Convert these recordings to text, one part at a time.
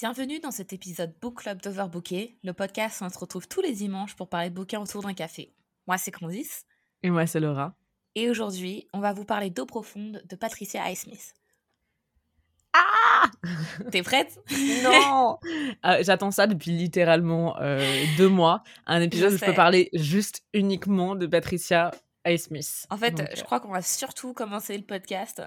Bienvenue dans cet épisode Book Club d'Overbooké, le podcast où on se retrouve tous les dimanches pour parler de bouquins autour d'un café. Moi, c'est Candice. Et moi, c'est Laura. Et aujourd'hui, on va vous parler d'Eau profonde de Patricia Highsmith. Ah T'es prête? Non Euh, J'attends ça depuis littéralement euh, deux mois. Un épisode Je où je peux parler juste uniquement de Patricia Highsmith. En fait, Donc, je crois qu'on va surtout commencer le podcast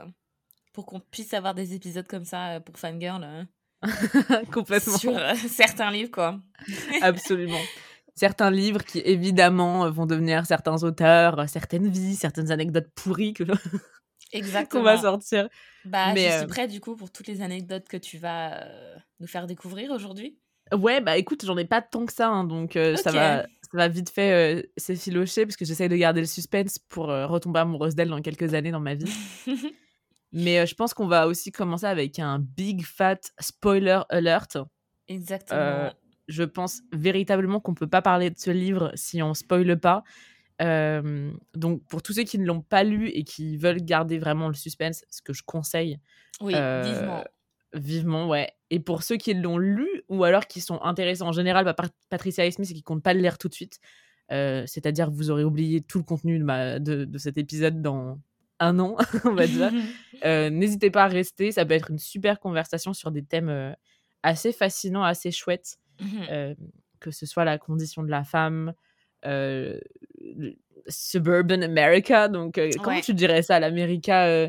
pour qu'on puisse avoir des épisodes comme ça euh, pour Fangirl euh, euh, complètement. sur euh, certains livres, quoi. Absolument. Certains livres qui, évidemment, euh, vont devenir certains auteurs, euh, certaines vies, certaines anecdotes pourries que- qu'on Exactement. va sortir. Bah, Mais, je suis prête du coup pour toutes les anecdotes que tu vas nous faire découvrir aujourd'hui. Ouais, bah écoute, j'en ai pas tant que ça, hein, donc ça, va, ça va vite fait euh, s'effilocher, parce que j'essaye de garder le suspense pour euh, retomber amoureuse d'elle dans quelques années dans ma vie. Mais euh, je pense qu'on va aussi commencer avec un big fat spoiler alert. Exactement. Euh, je pense véritablement qu'on peut pas parler de ce livre si on spoile pas. Euh, donc pour tous ceux qui ne l'ont pas lu et qui veulent garder vraiment le suspense, ce que je conseille oui, euh, vivement. vivement, ouais. Et pour ceux qui l'ont lu ou alors qui sont intéressés en général par Pat- Patricia Highsmith et qui comptent pas le lire tout de suite, euh, c'est-à-dire que vous aurez oublié tout le contenu de, ma- de, de cet épisode dans un an, on va dire. Euh, N'hésitez pas à rester, ça peut être une super conversation sur des thèmes euh, assez fascinants, assez chouettes, Mhm. euh, que ce soit la condition de la femme, euh, suburban America, donc comment Ouais. tu dirais ça, l'América euh,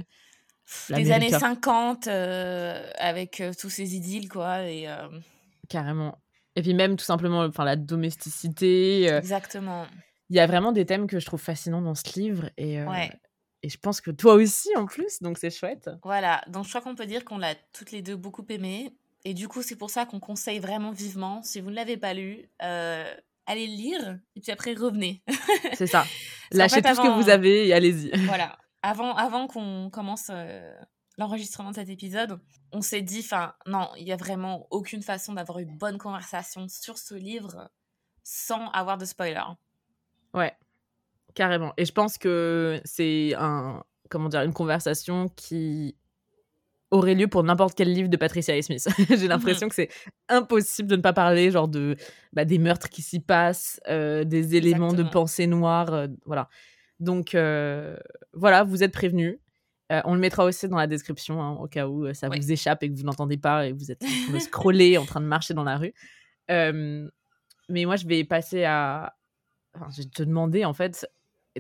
Des années l'América. 50 euh, avec euh, tous ces idylles, quoi. Et, euh, carrément. Et puis même tout simplement, enfin la domesticité. exactement. Il y a vraiment des thèmes que je trouve fascinants dans ce livre et Ouais. Et je pense que toi aussi en plus, donc c'est chouette. Voilà. Donc, je crois qu'on peut dire qu'on l'a toutes les deux beaucoup aimé. Et du coup, c'est pour ça qu'on conseille vraiment vivement, si vous ne l'avez pas lu, euh, allez le lire et puis après revenez. C'est ça. Lâchez fait, tout ce que vous avez et allez-y. voilà. Avant, avant qu'on commence euh, l'enregistrement de cet épisode, on s'est dit, enfin, non, il y a vraiment aucune façon d'avoir une bonne conversation sur ce livre sans avoir de spoiler. Ouais, carrément. Et je pense que c'est un, comment dire, une conversation qui aurait lieu pour n'importe quel livre de Patricia Highsmith. J'ai l'impression que c'est impossible de ne pas parler genre de bah, des meurtres qui s'y passent, euh, des éléments de pensée noire, euh, voilà. Donc euh, voilà, vous êtes prévenus. On le mettra aussi dans la description hein, au cas où ça vous échappe et que vous n'entendez pas et que vous êtes en train de scroller, en train de marcher dans la rue. Mais moi, je vais passer à. Enfin, je vais te demander en fait,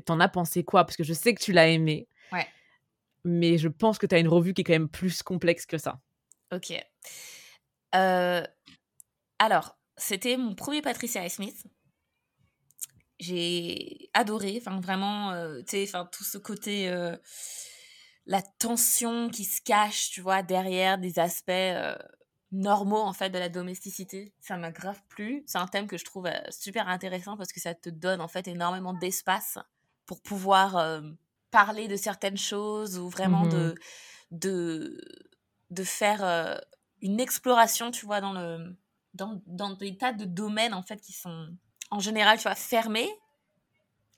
t'en as pensé quoi? Parce que je sais que tu l'as aimé. Ouais. Mais je pense que tu as une revue qui est quand même plus complexe que ça. Ok. Euh, alors, c'était mon premier Patricia Smith. J'ai adoré, enfin vraiment, euh, tu sais, enfin tout ce côté, euh, la tension qui se cache, tu vois, derrière des aspects euh, normaux en fait de la domesticité. Ça m'a grave plu. C'est un thème que je trouve super intéressant parce que ça te donne en fait énormément d'espace pour pouvoir euh, parler de certaines choses ou vraiment Mhm. de, de, de faire euh, une exploration, tu vois, dans, le, dans, dans des tas de domaines en fait qui sont en général, tu vois, fermés.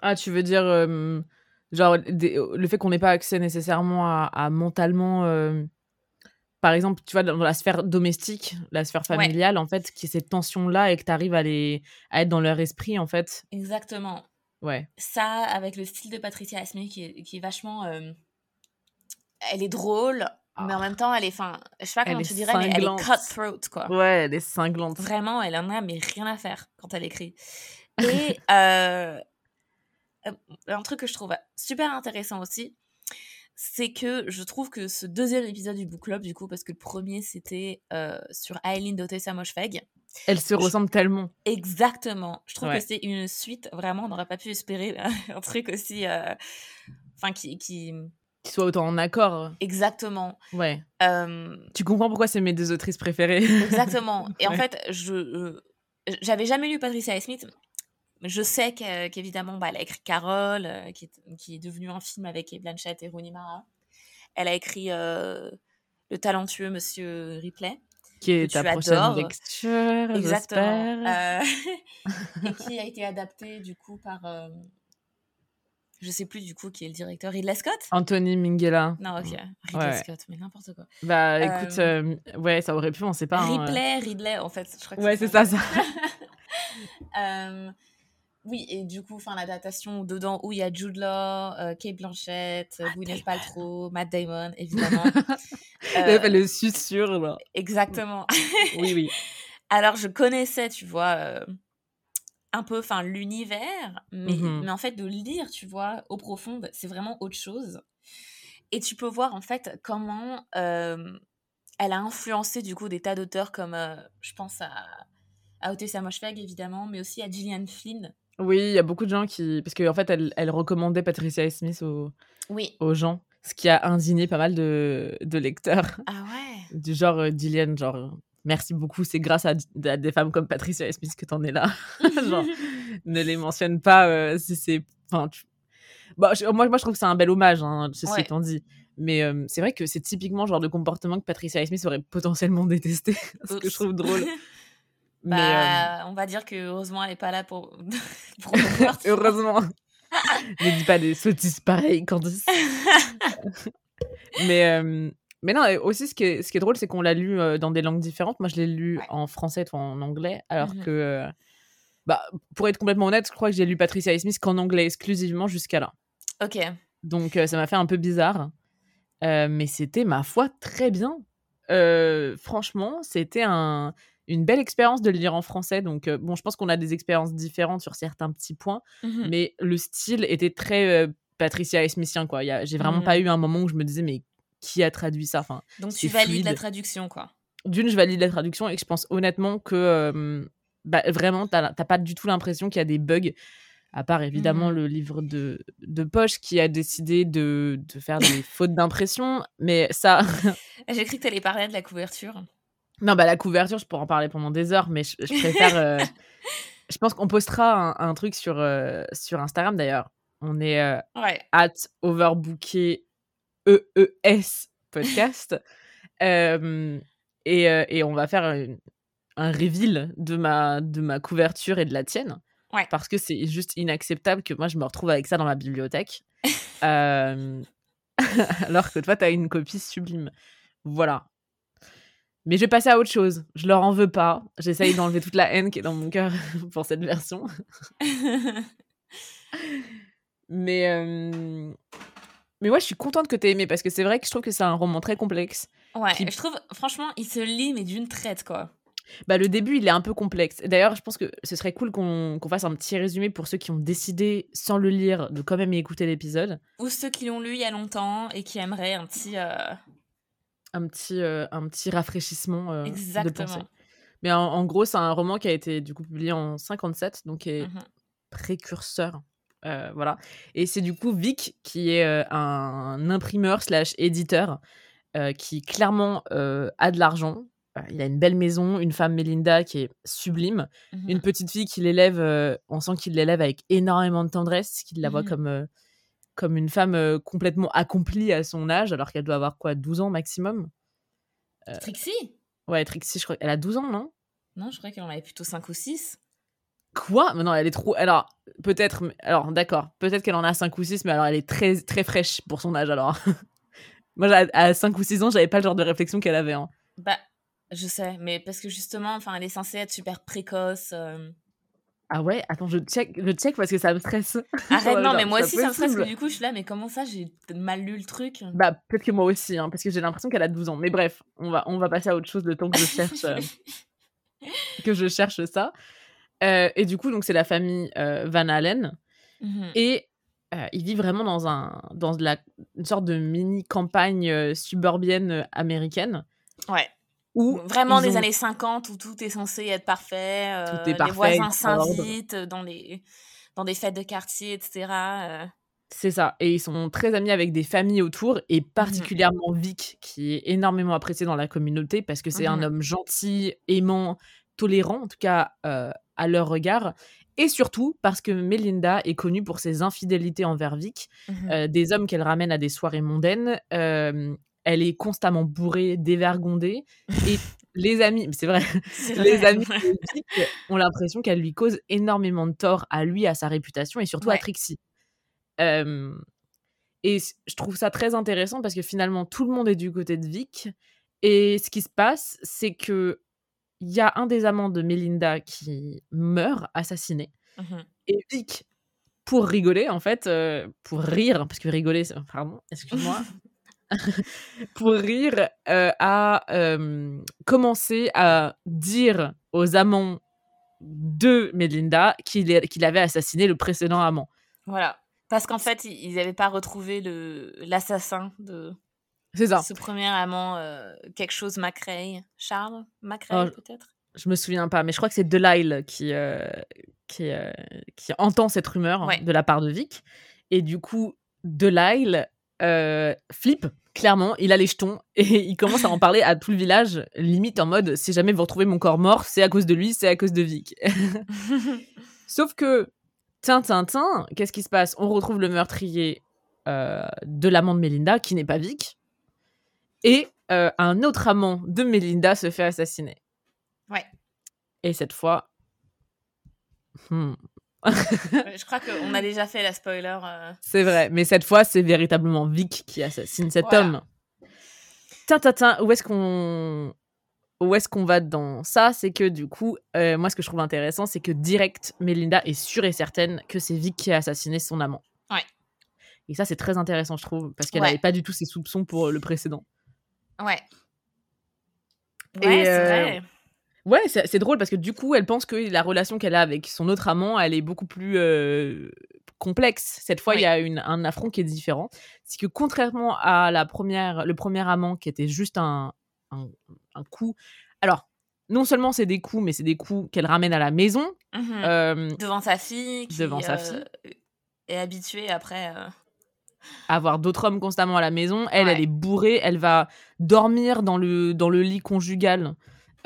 Ah, tu veux dire, euh, genre, des- le fait qu'on n'ait pas accès nécessairement à, à mentalement. par exemple, tu vois, dans la sphère domestique, la sphère Ouais. familiale, en fait, qui est cette tension-là et que tu arrives à, les, à être dans leur esprit, en fait. Exactement. Ouais. Ça, avec le style de Patricia Asmi qui est, qui est vachement. euh, elle est drôle, mais en même temps, elle est. Enfin, je sais pas Elle comment est tu dirais, mais elle est cutthroat, quoi. Ouais, elle est cinglante. Vraiment, elle en a mais rien à faire quand elle écrit. Et euh, euh, un truc que je trouve super intéressant aussi, c'est que je trouve que ce deuxième épisode du book club, du coup, parce que le premier c'était euh, sur Aileen Dotessa Moshfegh, Elle se ressemble tellement. exactement. Je trouve Ouais. que c'est une suite, vraiment, on n'aurait pas pu espérer un truc aussi. euh, Enfin, qui, qui. Soient autant en accord. Exactement. Ouais. Euh, Tu comprends pourquoi c'est mes deux autrices préférées. Exactement. Et en fait, je j'avais jamais lu Patricia Smith. Je sais qu'évidemment, bah, elle a écrit Carole, euh, qui, est, qui est devenu un film avec Kate Blanchett et Rooney Mara. Elle a écrit euh, Le talentueux Monsieur Ripley. qui est ta prochaine adores. lecture, Exactement. Euh, et qui a été adapté du coup par. euh, je sais plus du coup qui est le directeur. Ridley Scott? Anthony Minghella. Non, ok. Ridley Scott, mais n'importe quoi. Bah écoute, ouais, ça aurait pu, on sait pas. Hein, Ripley, Ridley, en fait. Je crois que ouais, c'est ça, ça. oui, et du coup, enfin, l'adaptation dedans où il y a Jude Law, euh, Kate Blanchett, Matt Gwyneth Paltrow, Matt Damon, évidemment. euh, le susurre, là. Exactement. oui, oui. Alors, je connaissais, tu vois, euh, un peu, enfin, l'univers, mais, Mmh mais en fait, de lire, tu vois, au profond, c'est vraiment autre chose. Et tu peux voir, en fait, comment euh, elle a influencé, du coup, des tas d'auteurs comme, euh, je pense à, à Otis Samoshfegh, évidemment, mais aussi à Gillian Flynn. Oui, il y a beaucoup de gens qui. Parce qu'en en fait, elle, elle, recommandait Patricia Smith aux, oui. aux gens, ce qui a indigné pas mal de, de lecteurs. Ah ouais Du genre, euh, Gillian, genre, merci beaucoup, c'est grâce à, à, des femmes comme Patricia Smith que t'en es là. genre, ne les mentionne pas euh, si c'est. Enfin, tu... bon, je, moi, moi, je trouve que c'est un bel hommage, hein, ceci ouais. étant dit. Mais euh, c'est vrai que c'est typiquement le genre de comportement que Patricia Smith aurait potentiellement détesté, ce que je trouve drôle. Bah, Mais, euh... on va dire que heureusement elle est pas là pour. pour heureusement. ne dis pas des sottises pareilles, Candice. mais, euh... mais non, aussi ce qui est, ce qui est drôle, c'est qu'on l'a lu euh, dans des langues différentes. Moi, je l'ai lu ouais. en français, toi en anglais, alors Mhm. que. euh, Bah, pour être complètement honnête, je crois que j'ai lu Patricia Smith qu'en anglais exclusivement jusqu'à là. Ok. Donc euh, ça m'a fait un peu bizarre. Euh, mais c'était, ma foi, très bien. Euh, franchement, c'était un, une belle expérience de le lire en français. Donc, euh, bon, je pense qu'on a des expériences différentes sur certains petits points, Mhm. mais le style était très euh, Patricia Smithien, quoi. J'ai vraiment Mhm. pas eu un moment où je me disais, mais qui a traduit ça? Enfin, Donc tu valides la traduction, quoi. D'une, je valide la traduction et je pense honnêtement que euh, bah, vraiment, t'as pas du tout l'impression qu'il y a des bugs, à part évidemment Mhm. le livre de, de poche qui a décidé de, de faire des fautes d'impression. Mais ça, J'ai cru que t'allais parler de la couverture. Non, bah la couverture, je pourrais en parler pendant des heures, mais je, je préfère. euh, je pense qu'on postera un, un truc sur, euh, sur Instagram d'ailleurs. On est euh, Ouais. at overbooké EES podcast. Et, euh, et on va faire une- un reveal de ma, de ma couverture et de la tienne. Ouais. Parce que c'est juste inacceptable que moi je me retrouve avec ça dans ma bibliothèque. Alors que toi, tu as une copie sublime. Voilà. Mais je vais passer à autre chose. Je leur en veux pas. J'essaye d'enlever toute la haine qui est dans mon cœur pour cette version. Mais, euh, mais ouais, je suis contente que tu aies aimé parce que c'est vrai que je trouve que c'est un roman très complexe. ouais. Je trouve, franchement, il se lit, mais d'une traite, quoi. Bah, le début, il est un peu complexe. D'ailleurs, je pense que ce serait cool qu'on qu'on fasse un petit résumé pour ceux qui ont décidé, sans le lire, de quand même y écouter l'épisode. Ou ceux qui l'ont lu il y a longtemps et qui aimeraient un petit. euh, Un petit, euh, un petit rafraîchissement euh, de pensée. Mais en, en gros, c'est un roman qui a été du coup publié en 57, donc qui est Mhm. précurseur. Euh, voilà. Et c'est du coup Vic qui est un imprimeur slash éditeur qui clairement a de l'argent. Euh, Il a une belle maison, une femme Melinda qui est sublime, Mhm. une petite fille qui l'élève. euh, on sent qu'il l'élève avec énormément de tendresse, qu'il la voit Mhm. comme comme une femme euh, complètement accomplie à son âge, alors qu'elle doit avoir quoi, 12 ans maximum? Trixie? Ouais, Trixie, je crois, elle a 12 ans, non? Non, je croyais qu'elle en avait plutôt 5 ou 6. Quoi? Mais non, elle est trop. Alors, peut-être. Alors, d'accord. Peut-être qu'elle en a 5 ou 6, mais alors elle est très, très fraîche pour son âge, alors. Moi, à- à 5 ou 6 ans, j'avais pas le genre de réflexion qu'elle avait. hein. Bah, je sais, mais parce que justement, enfin, elle est censée être super précoce. euh. Ah ouais Attends, je check, je check parce que ça me stresse. Arrête, non, mais moi aussi, ça me stresse que du coup, je suis là, mais comment ça, j'ai mal lu le truc? Bah, peut-être que moi aussi, hein, parce que j'ai l'impression qu'elle a 12 ans. Mais bref, on va, on va passer à autre chose le temps que je cherche, euh, que je cherche ça. Euh, et du coup, donc c'est la famille euh, Van Allen. Mhm. Et il vit vraiment dans, un, dans la, une sorte de mini campagne euh, suburbienne américaine. Ouais. Où Vraiment des ont- années 50 où tout est censé être parfait. euh, Tout est parfait, Les voisins s'invitent dans des, dans des fêtes de quartier, etc. euh. C'est ça. Et ils sont très amis avec des familles autour, et Mhm. particulièrement Vic, qui est énormément apprécié dans la communauté parce que c'est un Mhm. homme gentil, aimant, tolérant, en tout cas euh, à leur regard. Et surtout parce que Melinda est connue pour ses infidélités envers Vic, Mhm. euh, des hommes qu'elle ramène à des soirées mondaines. euh, elle est constamment bourrée, dévergondée. Et les amis, c'est vrai, les amis ouais. ont l'impression qu'elle lui cause énormément de tort à lui, à sa réputation et surtout à. Trixie. Euh, et je trouve ça très intéressant parce que finalement, tout le monde est du côté de Vic. Et ce qui se passe, c'est que il y a un des amants de Melinda qui meurt, assassiné. Mhm. Et Vic, pour rigoler, en fait, euh, pour rire, parce que rigoler, c'est- pardon, excuse-moi, pour rire, euh, a euh, commencé à dire aux amants de Melinda qu'il avait assassiné le précédent amant. Voilà. Parce qu'en fait, ils n'avaient pas retrouvé le l'assassin de ça. ce premier amant, euh, quelque chose Macrae. Charles Macrae, Oh, peut-être? Je me souviens pas, mais je crois que c'est Delisle qui, euh, qui, euh, qui entend cette rumeur Ouais. de la part de Vic. Et du coup, Delisle euh, flippe, clairement, il a les jetons et il commence à en parler à tout le village, limite en mode si jamais vous retrouvez mon corps mort, c'est à cause de lui, c'est à cause de Vic. Sauf que, tin, tin, tin, qu'est-ce qui se passe? On retrouve le meurtrier euh, de l'amant de Melinda, qui n'est pas Vic, et euh, un autre amant de Melinda se fait assassiner. Ouais. Et cette fois. hmm, Je crois qu'on a déjà fait la spoiler. euh. c'est vrai, mais cette fois, c'est véritablement Vic qui assassine cet Voilà. homme. Tin, tin, tin, où est-ce qu'on. Où est-ce qu'on va dans ça? C'est que du coup, euh, moi, ce que je trouve intéressant, c'est que direct, Melinda est sûre et certaine que c'est Vic qui a assassiné son amant. Ouais. Et ça, c'est très intéressant, je trouve, parce qu'elle Ouais. n'avait pas du tout ses soupçons pour le précédent. Ouais. Ouais, c'est euh, vrai. Ouais, c'est drôle parce que du coup, elle pense que la relation qu'elle a avec son autre amant, elle est beaucoup plus euh, complexe. Cette fois, il y a une, un affront qui est différent. C'est que contrairement à la première, le premier amant qui était juste un, un, un coup. Alors, non seulement c'est des coups, mais c'est des coups qu'elle ramène à la maison. Mhm. euh, Devant sa fille. Qui, devant sa euh, fille. Est habituée après. euh, avoir d'autres hommes constamment à la maison. Elle, Ouais. elle est bourrée. Elle va dormir dans le, dans le lit conjugal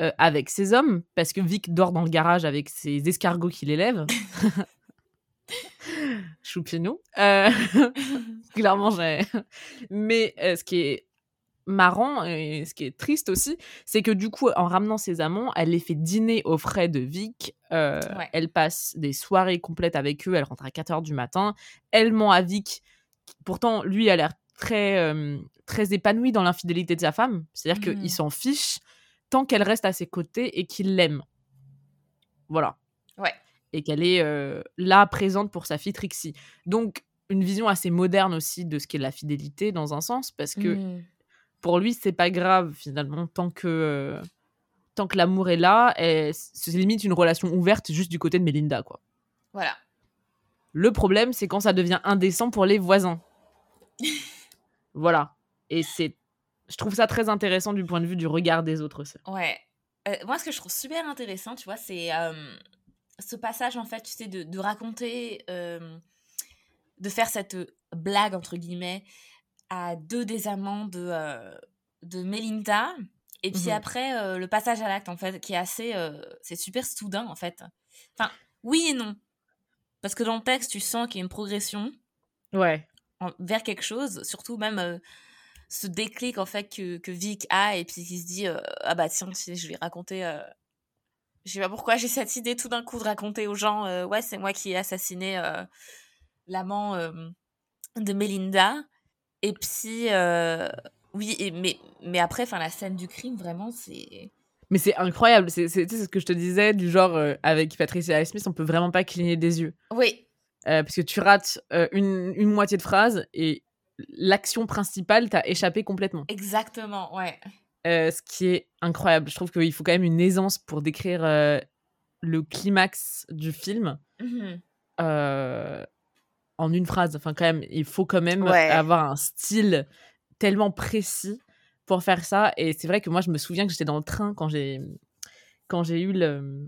euh, avec ses hommes, parce que Vic dort dans le garage avec ses escargots qui l'élèvent. Choupinou. Euh, clairement, j'ai. Mais euh, ce qui est marrant et ce qui est triste aussi, c'est que du coup, en ramenant ses amants, elle les fait dîner aux frais de Vic. Euh, Ouais. Elle passe des soirées complètes avec eux. Elle rentre à 4 h du matin. Elle ment à Vic. Pourtant, lui a l'air très, très épanoui dans l'infidélité de sa femme. C'est-à-dire Mhm. qu'il s'en fiche tant qu'elle reste à ses côtés et qu'il l'aime. Voilà. Ouais. Et qu'elle est euh, là, présente pour sa fille Trixie. Donc, une vision assez moderne aussi de ce qu'est la fidélité, dans un sens, parce que mhm. pour lui, c'est pas grave, finalement, tant que, euh, tant que l'amour est là. C'est limite une relation ouverte juste du côté de Melinda, quoi. Voilà. Le problème, c'est quand ça devient indécent pour les voisins. voilà. Et c'est. Je trouve ça très intéressant du point de vue du regard des autres. ça. Ouais. Euh, moi, ce que je trouve super intéressant, tu vois, c'est euh, ce passage, en fait, tu sais, de, de raconter, euh, de faire cette blague, entre guillemets, à deux des amants de, de Melinda. Et puis Mhm. après, le passage à l'acte, en fait, qui est assez... c'est super soudain, en fait. Enfin, oui et non. Parce que dans le texte, tu sens qu'il y a une progression Ouais. en- vers quelque chose, surtout même ce déclic en fait que, que Vic a et puis qui se dit euh, ah bah tiens je vais raconter euh, je sais pas pourquoi j'ai cette idée tout d'un coup de raconter aux gens euh, ouais c'est moi qui ai assassiné l'amant de Melinda et puis oui et, mais mais après enfin la scène du crime vraiment c'est Mais c'est incroyable. C'est c'est- ce que je te disais, du genre, avec Patricia Smith, on peut vraiment pas cligner des yeux. oui Euh, parce que tu rates euh, une, une moitié de phrase et l'action principale t'a échappé complètement. exactement ouais Euh, ce qui est incroyable. Je trouve qu'il faut quand même une aisance pour décrire euh, le climax du film Mhm. euh, en une phrase. Enfin, quand même, il faut quand même Ouais. avoir un style tellement précis pour faire ça. Et c'est vrai que moi, je me souviens que j'étais dans le train quand j'ai quand j'ai eu le.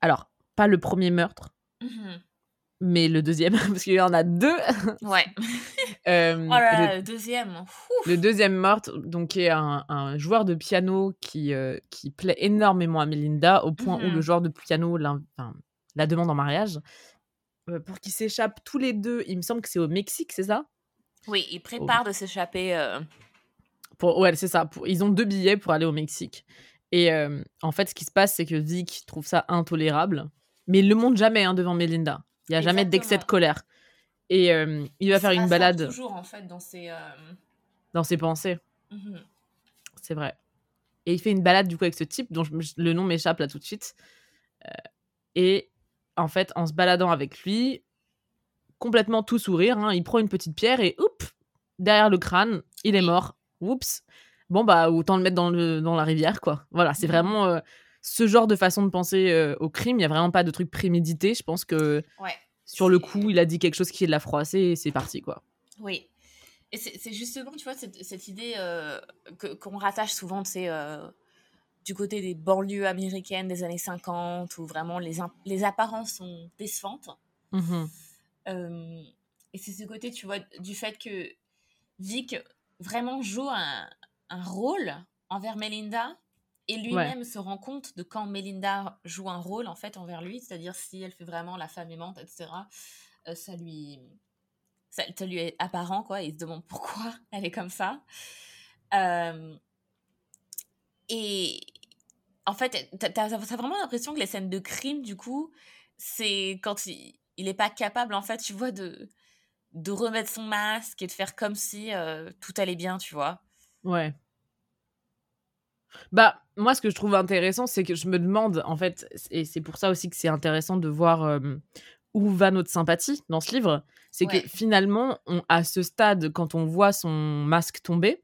Alors, pas le premier meurtre, Mhm. mais le deuxième, parce qu'il y en a deux. ouais Euh, oh là le- là le deuxième Ouf. Le deuxième meurtre, donc, est un, un joueur de piano qui, euh, qui plaît énormément à Melinda, au point où le joueur de piano enfin, la demande en mariage. euh, pour qu'ils s'échappent tous les deux, il me semble que c'est au Mexique, c'est ça? Oui il prépare de s'échapper pour, Ouais, c'est ça. Pour, ils ont deux billets pour aller au Mexique. Et en fait, ce qui se passe, c'est que Vic trouve ça intolérable, mais il le montre jamais hein, devant Melinda. Il n'y a jamais d'excès de colère. Et euh, il va faire une balade. toujours, en fait, dans ses, euh, dans ses pensées. mhm. C'est vrai. Et il fait une balade du coup avec ce type dont je- le nom m'échappe là tout de suite. Euh, et en fait, en se baladant avec lui, complètement tout sourire, hein, il prend une petite pierre et oups, derrière le crâne, il est mort. Oups. Bon bah autant le mettre dans, le, dans la rivière quoi. Voilà, c'est Mhm. vraiment ce genre de façon de penser au crime. Il y a vraiment pas de truc prémédité. Je pense que Ouais. Sur le coup, il a dit quelque chose qui l'a froissé et c'est parti quoi. Oui. Et c'est justement, tu vois, cette, cette idée euh, que- qu'on rattache souvent, tu sais, euh, du côté des banlieues américaines des années 50, où vraiment les, les apparences sont décevantes. Mhm. Euh, et c'est ce côté, tu vois, du fait que Vic vraiment joue un, un rôle envers Melinda et lui-même se rend compte de quand Melinda joue un rôle en fait envers lui, c'est-à-dire si elle fait vraiment la femme aimante, etc. euh, ça lui ça, ça lui est apparent quoi. Et il se demande pourquoi elle est comme ça. Euh, et en fait, t'as t'as vraiment l'impression que les scènes de crime, du coup, c'est quand il, il est pas capable, en fait, tu vois, de, de remettre son masque et de faire comme si euh, tout allait bien, tu vois. Ouais. Bah, moi, ce que je trouve intéressant, c'est que je me demande, en fait, et c'est pour ça aussi que c'est intéressant de voir euh, où va notre sympathie dans ce livre, c'est Ouais. que finalement, on, à ce stade, quand on voit son masque tomber,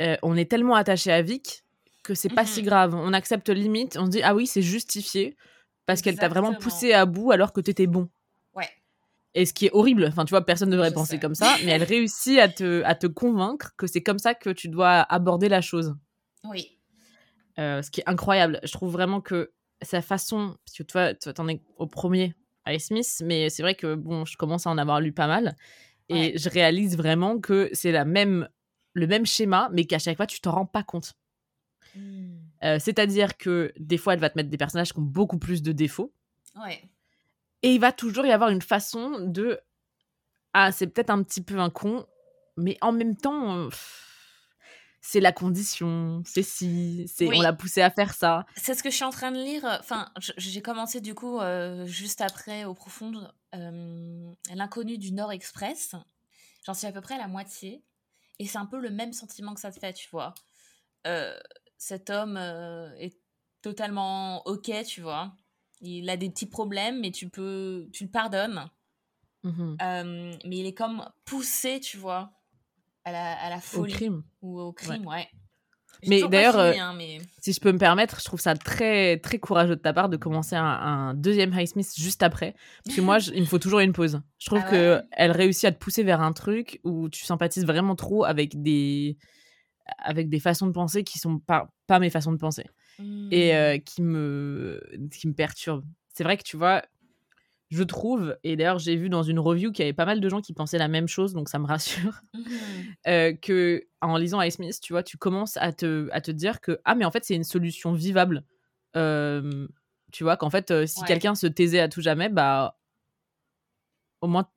euh, on est tellement attaché à Vic que c'est pas si grave. On accepte limite, on se dit, ah oui, c'est justifié, parce qu'elle t'a vraiment poussé à bout alors que t'étais bon. Ouais. Et ce qui est horrible, enfin tu vois, personne ne devrait Je penser sais. comme ça, mais elle réussit à te, à te convaincre que c'est comme ça que tu dois aborder la chose. Oui. Euh, ce qui est incroyable. Je trouve vraiment que sa façon, parce que toi, t'en es au premier à Smith, mais c'est vrai que bon, je commence à en avoir lu pas mal, et Ouais. je réalise vraiment que c'est la même, le même schéma, mais qu'à chaque fois tu t'en rends pas compte. Mm. Euh, C'est-à-dire que des fois, elle va te mettre des personnages qui ont beaucoup plus de défauts, Ouais. et il va toujours y avoir une façon de ah, c'est peut-être un petit peu un con, mais en même temps. euh, pff, c'est la condition, c'est si, c'est Oui. on l'a poussé à faire ça. C'est ce que je suis en train de lire. Enfin, j- j'ai commencé du coup euh, juste après au profonde euh, l'inconnu du Nord Express. J'en suis à peu près à la moitié. Et c'est un peu le même sentiment que ça te fait, tu vois. Euh, cet homme euh, est totalement ok, tu vois. Il a des petits problèmes, mais tu peux, tu le pardonnes. Euh, mais il est comme poussé, tu vois, à la, à la Au crime. ou au crime, ouais. Mais d'ailleurs, euh, hein, mais... Si je peux me permettre, je trouve ça très très courageux de ta part de commencer un, un deuxième Highsmith juste après, parce que moi, je- il me faut toujours une pause. Je trouve Ah que elle réussit à te pousser vers un truc où tu sympathises vraiment trop avec des avec des façons de penser qui sont pas pas mes façons de penser et Hmm. euh, qui me qui me perturbent. C'est vrai que tu vois, je trouve et d'ailleurs j'ai vu dans une review qu'il y avait pas mal de gens qui pensaient la même chose, donc ça me rassure. Euh, que en lisant Ice Smith, tu vois, tu commences à te, à te dire que ah mais en fait c'est une solution vivable. Euh, tu vois qu'en fait euh, si Ouais. quelqu'un se taisait à tout jamais, bah au moins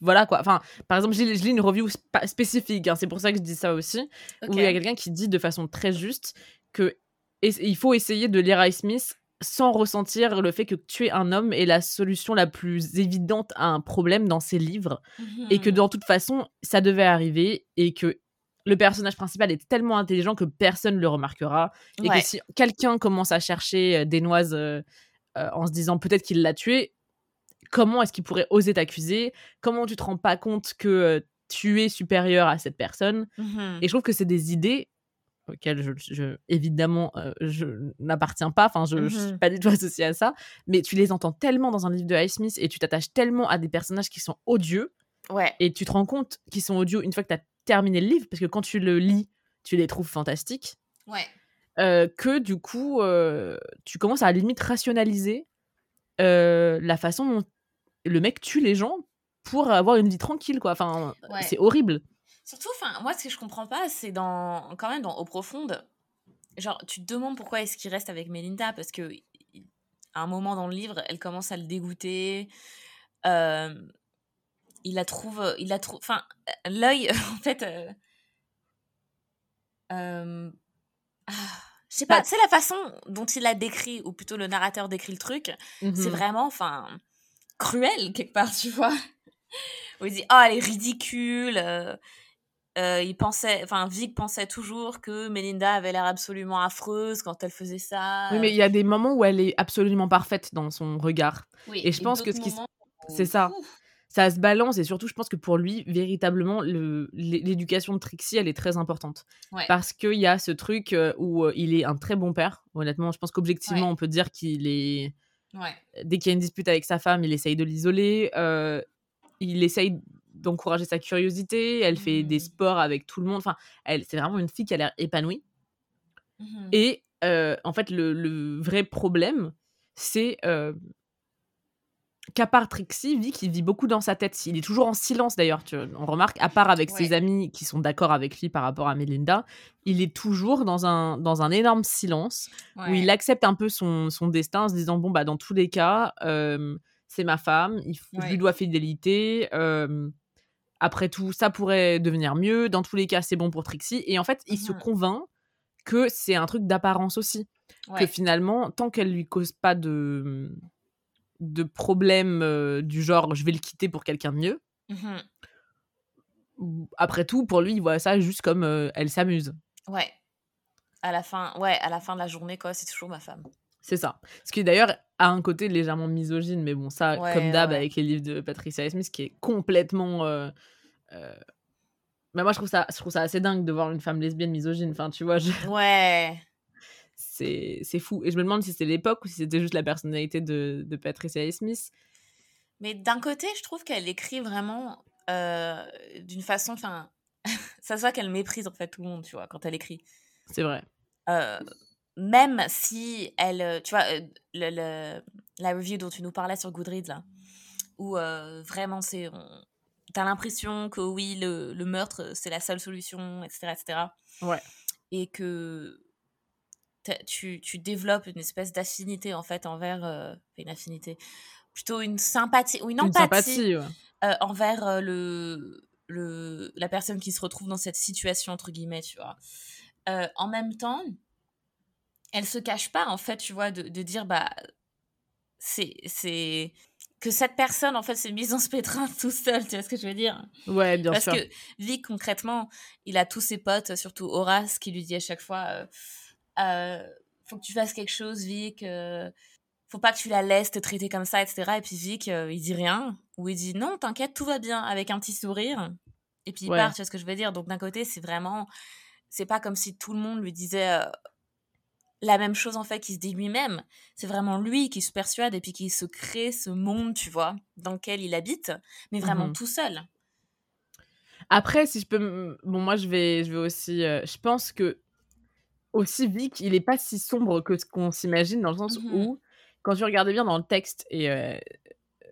voilà quoi. Enfin par exemple je lis, une review spécifique, hein, c'est pour ça que je dis ça aussi, où il y a quelqu'un qui dit de façon très juste que il faut essayer de lire Ice Smith sans ressentir le fait que tuer un homme est la solution la plus évidente à un problème dans ses livres et que Mhm. dans toute façon, ça devait arriver et que le personnage principal est tellement intelligent que personne ne le remarquera et que si quelqu'un commence à chercher euh, des noises euh, euh, en se disant peut-être qu'il l'a tué, comment est-ce qu'il pourrait oser t'accuser? Comment tu te rends pas compte que euh, tu es supérieur à cette personne? Mhm. Et je trouve que c'est des idées auxquelles je, je- évidemment euh, je n'appartiens pas, enfin je, je suis Mhm. pas du tout associée à ça, mais tu les entends tellement dans un livre de Highsmith Smith et tu t'attaches tellement à des personnages qui sont odieux Ouais. et tu te rends compte qu'ils sont audio une fois que tu as terminé le livre, parce que quand tu le lis, tu les trouves fantastiques, Ouais. euh, que du coup, euh, tu commences à, limite rationaliser la façon dont le mec tue les gens pour avoir une vie tranquille, quoi. Enfin, Ouais. c'est horrible. Surtout, enfin, moi, ce que je comprends pas, c'est dans, quand même dans Eau Profonde. Genre, tu te demandes pourquoi est-ce qu'il reste avec Melinda, parce que à un moment dans le livre, elle commence à le dégoûter. Euh, il la trouve, il la trouve, enfin, l'œil, en fait. euh, euh, ah, je sais pas, Bah, tu sais la façon dont il la décrit, ou plutôt le narrateur décrit le truc, c'est Mhm. vraiment, enfin, cruel quelque part, tu vois. où il dit oh elle est ridicule. Euh, il pensait, enfin Vic pensait toujours que Melinda avait l'air absolument affreuse quand elle faisait ça. Oui, mais il y a des moments où elle est absolument parfaite dans son regard. Oui, et je pense que ce qui, moments c'est ça. Ouf. ça se balance et surtout, je pense que pour lui, véritablement, le- l'é- l'éducation de Trixie, elle est très importante Ouais. parce qu'il y a ce truc euh, où euh, il est un très bon père. Honnêtement, je pense qu'objectivement, Ouais. on peut dire qu'il est Ouais. dès qu'il y a une dispute avec sa femme, il essaye de l'isoler. euh, il essaye d'encourager sa curiosité. Elle fait des Mhm. sports avec tout le monde. Enfin, elle, c'est vraiment une fille qui a l'air épanouie. Mhm. Et euh, en fait, le, le vrai problème, c'est euh, qu'à part Trixie, Vic, il vit beaucoup dans sa tête. Il est toujours en silence d'ailleurs. On remarque, à part avec ses amis qui sont d'accord avec lui par rapport à Melinda, il est toujours dans un, dans un énorme silence où il accepte un peu son, son destin en se disant bon bah dans tous les cas euh, c'est ma femme il, je lui dois fidélité euh, après tout ça pourrait devenir mieux dans tous les cas c'est bon pour Trixie et en fait il se Mhm. convainc que c'est un truc d'apparence aussi que finalement tant qu'elle lui cause pas de de problème euh, du genre je vais le quitter pour quelqu'un de mieux Mhm. après tout pour lui il voit ça juste comme euh, elle s'amuse Ouais. À la fin, ouais, à la fin de la journée, quoi, c'est toujours ma femme. C'est ça. Ce qui d'ailleurs a un côté légèrement misogyne, mais bon, ça, Ouais, comme d'hab ouais. avec les livres de Patricia Smith, qui est complètement. euh, euh, Mais moi, je trouve, ça, je trouve ça assez dingue de voir une femme lesbienne misogyne. Enfin, tu vois, je- Ouais. c'est fou. Et je me demande si c'était l'époque ou si c'était juste la personnalité de, de Patricia Smith. Mais d'un côté, je trouve qu'elle écrit vraiment euh, d'une façon, enfin, ça se voit qu'elle méprise en fait tout le monde, tu vois, quand elle écrit. C'est vrai. Euh, même si elle, euh, tu vois, euh, le, le- la review dont tu nous parlais sur Goodreads là, où euh, vraiment c'est, t'as l'impression que oui, le, le meurtre c'est la seule solution, etc., etc. Ouais. Et que tu, tu développes une espèce d'affinité en fait envers, euh, une affinité, plutôt une sympathie ou une Une empathie sympathie. ouais. euh, envers le, le, la personne qui se retrouve dans cette situation, entre guillemets, tu vois. En même temps, elle se cache pas, en fait, tu vois, de, de dire, bah, c'est, c'est, que cette personne, en fait, s'est mise en ce pétrin tout seul, tu vois ce que je veux dire? Ouais, bien Parce sûr. que Vic, concrètement, il a tous ses potes, surtout Horace, qui lui dit à chaque fois euh, Euh, faut que tu fasses quelque chose, Vic. euh, faut pas que tu la laisses te traiter comme ça, etc. Et puis Vic, il dit rien. Ou il dit non, t'inquiète, tout va bien, avec un petit sourire. Et puis il Ouais. part, tu vois ce que je veux dire? Donc d'un côté, c'est vraiment. C'est pas comme si tout le monde lui disait la même chose, en fait, qu'il se dit lui-même. C'est vraiment lui qui se persuade et puis qui se crée ce monde, tu vois, dans lequel il habite, mais vraiment Mhm. tout seul. Après, si je peux. Bon, moi, je vais, je vais aussi. euh, je pense que. Aussi, Vic, il est pas si sombre que ce qu'on s'imagine, dans le sens Mhm. où, quand tu regardais bien dans le texte, et euh,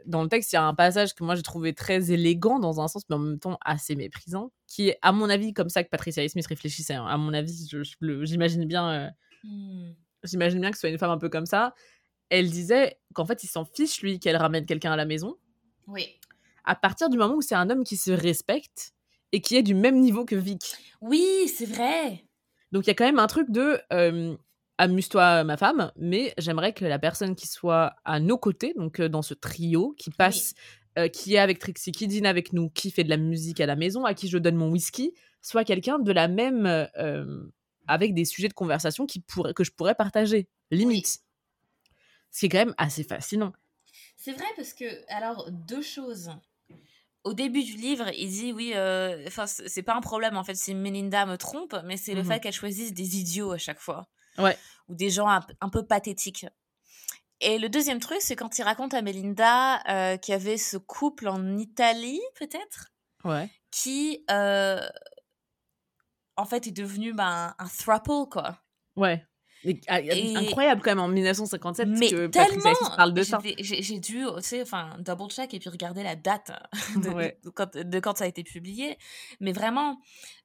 dans le texte, il y a un passage que moi j'ai trouvé très élégant dans un sens, mais en même temps assez méprisant, qui est, à mon avis, comme ça que Patricia Smith réfléchissait. hein. À mon avis, j'imagine bien, euh, Hmm. j'imagine bien que ce soit une femme un peu comme ça. Elle disait qu'en fait, il s'en fiche, lui, qu'elle ramène quelqu'un à la maison, Oui. à partir du moment où c'est un homme qui se respecte et qui est du même niveau que Vic. Oui, c'est vrai. Donc il y a quand même un truc de euh, amuse-toi ma femme, mais j'aimerais que la personne qui soit à nos côtés, donc euh, dans ce trio, qui passe, euh, qui est avec Trixie, qui dîne avec nous, qui fait de la musique à la maison, à qui je donne mon whisky, soit quelqu'un de la même, avec des sujets de conversation qui pourrait, que je pourrais partager, limite. Ce qui est quand même assez fascinant. C'est vrai parce que, alors, deux choses. Au début du livre, il dit oui, euh, enfin, c- c'est pas un problème en fait si Melinda me trompe, mais c'est le Mhm. fait qu'elle choisisse des idiots à chaque fois. Ouais. Ou des gens un peu pathétiques. Et le deuxième truc, c'est quand il raconte à Melinda euh, qu'il y avait ce couple en Italie, peut-être, Ouais. qui, euh, en fait, est devenu bah, un, un throuple, quoi. Ouais. Et- ah, Et- Incroyable quand même en 1957 Mais que tellement Smith parle de ça. J'ai- dû, tu sais, enfin, double check et puis regarder la date de, Ouais. de quand, de quand ça a été publié. Mais vraiment,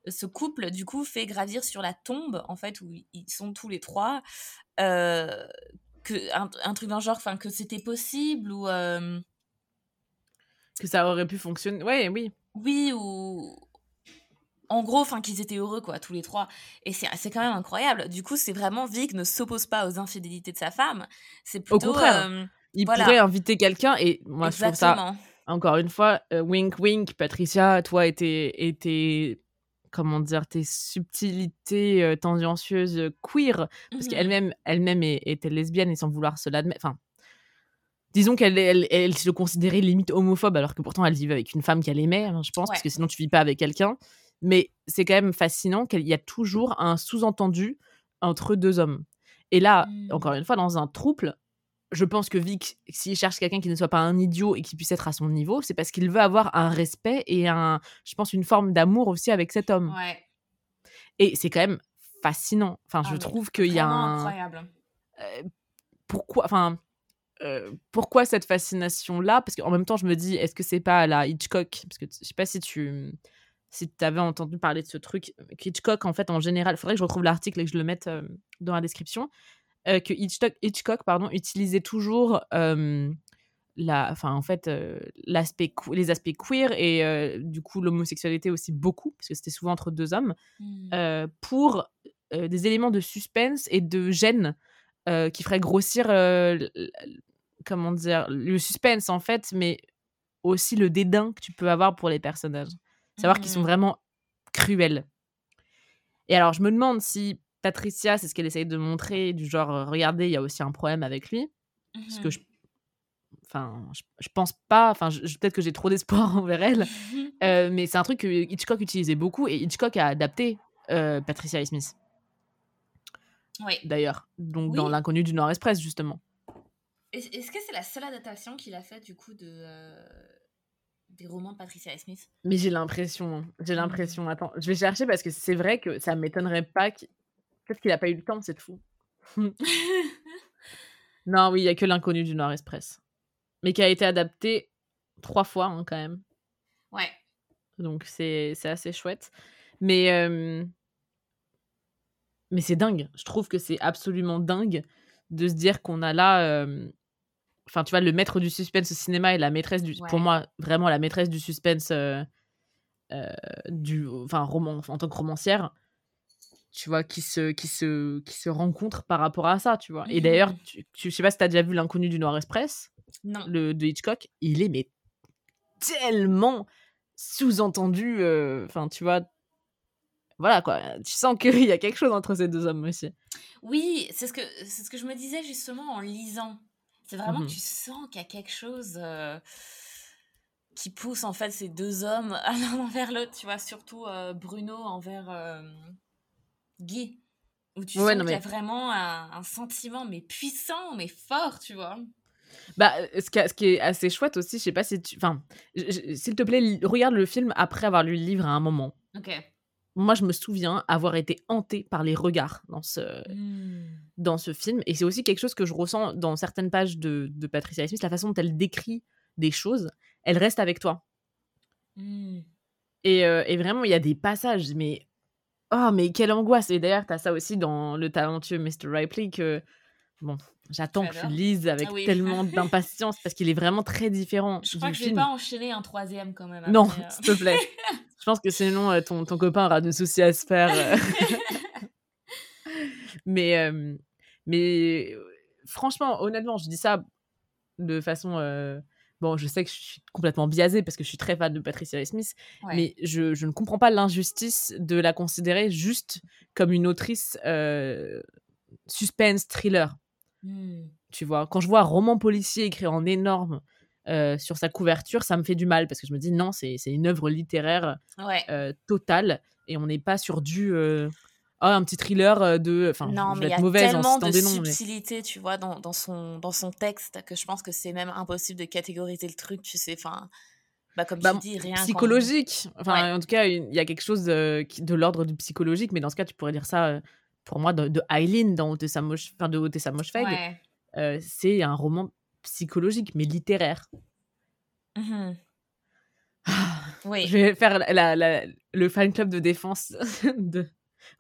ce couple, du coup, fait gravir sur la tombe, en fait, où ils sont tous les trois, euh, que, un, un truc dans le genre, enfin, que c'était possible, ou euh, Que ça aurait pu fonctionner. Ouais, oui. oui, ou en gros, enfin, qu'ils étaient heureux, quoi, tous les trois. Et c'est c'est quand même incroyable. Du coup, c'est vraiment Vic ne s'oppose pas aux infidélités de sa femme. C'est plutôt. contraire. euh, Il Voilà. pourrait inviter quelqu'un et moi je trouve ça encore une fois, euh, wink wink, Patricia, toi et tes, comment dire, tes subtilités euh, tendancieuses queer, parce Mhm. qu'elle-même elle-même était lesbienne et sans vouloir se l'admettre. Enfin, disons qu'elle elle, elle se considérait limite homophobe, alors que pourtant elle vivait avec une femme qu'elle aimait, hein, je pense, parce que sinon tu vis pas avec quelqu'un. Mais c'est quand même fascinant qu'il y a toujours un sous-entendu entre deux hommes. Et là, Mm. encore une fois, dans un trouble, je pense que Vic, s'il cherche quelqu'un qui ne soit pas un idiot et qui puisse être à son niveau, c'est parce qu'il veut avoir un respect et un, je pense, une forme d'amour aussi avec cet homme. Ouais. Et c'est quand même fascinant. Enfin, Ah, je mais trouve qu'il y a un. incroyable. Euh, pourquoi, enfin, euh, pourquoi cette fascination-là? Parce qu'en même temps, je me dis, est-ce que c'est pas la Hitchcock? Parce que je sais pas si tu si tu avais entendu parler de ce truc. que Hitchcock, en fait, en général, il faudrait que je retrouve l'article et que je le mette euh, dans la description. euh, que Hitchcock, Hitchcock pardon, utilisait toujours euh, la, enfin, en fait, euh, l'aspect, les aspects queer et euh, du coup l'homosexualité aussi beaucoup, parce que c'était souvent entre deux hommes Mm. euh, pour euh, des éléments de suspense et de gêne euh, qui feraient grossir, euh, comment dire, le suspense en fait, mais aussi le dédain que tu peux avoir pour les personnages. Savoir qu'ils sont Mhm. vraiment cruels. Et alors, je me demande si Patricia, c'est ce qu'elle essaye de montrer, du genre, euh, regardez, il y a aussi un problème avec lui. Parce que Mhm. je. Enfin, je, je pense pas. Enfin, peut-être que j'ai trop d'espoir envers elle. Euh, mais c'est un truc que Hitchcock utilisait beaucoup et Hitchcock a adapté euh, Patricia Smith, Oui. d'ailleurs. Donc dans. L'inconnu du Nord Express, justement. Est- Est-ce que c'est la seule adaptation qu'il a fait du coup de euh, des romans de Patricia Smith Mais j'ai l'impression, hein, j'ai Mm. l'impression. Attends, je vais chercher parce que c'est vrai que ça m'étonnerait pas. qu'il- Peut-être qu'il a pas eu le temps, c'est fou. Non, oui, il y a que L'inconnu du Nord Express. Mais qui a été adapté trois fois, hein, quand même. Ouais. Donc c'est c'est assez chouette. Mais, euh, mais c'est dingue. Je trouve que c'est absolument dingue de se dire qu'on a là. euh, Enfin, tu vois, le maître du suspense au cinéma et la maîtresse du. Pour moi, vraiment la maîtresse du suspense euh, euh, du. Enfin, roman, en tant que romancière. Tu vois, qui se, qui, se, qui se rencontrent par rapport à ça, tu vois. Et Mhm. d'ailleurs, tu, tu- je sais pas si t'as déjà vu L'inconnu du Nord Express, Non. le, de Hitchcock. Il est, mais tellement sous-entendu. euh, Enfin, tu vois. Voilà, quoi. Tu sens qu'il y a quelque chose entre ces deux hommes aussi. Oui, c'est ce que c'est ce que je me disais justement en lisant. C'est vraiment que tu sens qu'il y a quelque chose euh, qui pousse en fait ces deux hommes l'un envers l'autre, tu vois, surtout euh, Bruno envers euh, Guy. Où tu Ouais, sens qu'il y a vraiment un, un sentiment, mais puissant, mais fort, tu vois. Bah, ce, qui a- ce qui est assez chouette aussi, je sais pas si tu. Enfin, s'il te plaît, regarde le film après avoir lu le livre à un moment. Ok. Moi, je me souviens avoir été hantée par les regards dans ce, Hmm. dans ce film. Et c'est aussi quelque chose que je ressens dans certaines pages de, de Patricia Smith, la façon dont elle décrit des choses, elle reste avec toi. Hmm. Et, euh, et vraiment, il y a des passages, mais. Oh, mais quelle angoisse! Et d'ailleurs, t'as ça aussi dans le talentueux Mr. Ripley que. Bon, j'attends que tu lises avec oui. tellement d'impatience parce qu'il est vraiment très différent Je du crois que je vais film. pas enchaîner un troisième quand même. Non, euh. s'il te plaît. Je pense que sinon, euh, ton, ton copain aura de soucis à se faire. euh. mais, mais franchement, honnêtement, je dis ça de façon. Bon, je sais que je suis complètement biaisée parce que je suis très fan de Patricia Smith, Ouais. mais je, je ne comprends pas l'injustice de la considérer juste comme une autrice suspense thriller. Hmm. Tu vois, quand je vois un roman policier écrit en énorme euh, sur sa couverture, ça me fait du mal parce que je me dis non, c'est une œuvre littéraire Ouais. euh, totale et on n'est pas sur du euh, ah, un petit thriller euh, de enfin non, je mais vais il y être a mauvaise en tellement citant de des noms mais subtilité, tu vois, dans, dans, son, dans son texte que je pense que c'est même impossible de catégoriser le truc, tu sais. Enfin, bah, comme Bah, tu dis, rien psychologique enfin Ouais. en tout cas il y a quelque chose qui- de l'ordre du psychologique mais dans ce cas tu pourrais dire ça pour moi de, de Eileen dans Otessa Mosh enfin de Moshfegh Ouais. euh, c'est un roman psychologique mais littéraire Mhm. Oui. je vais faire la, la- le fan club de défense de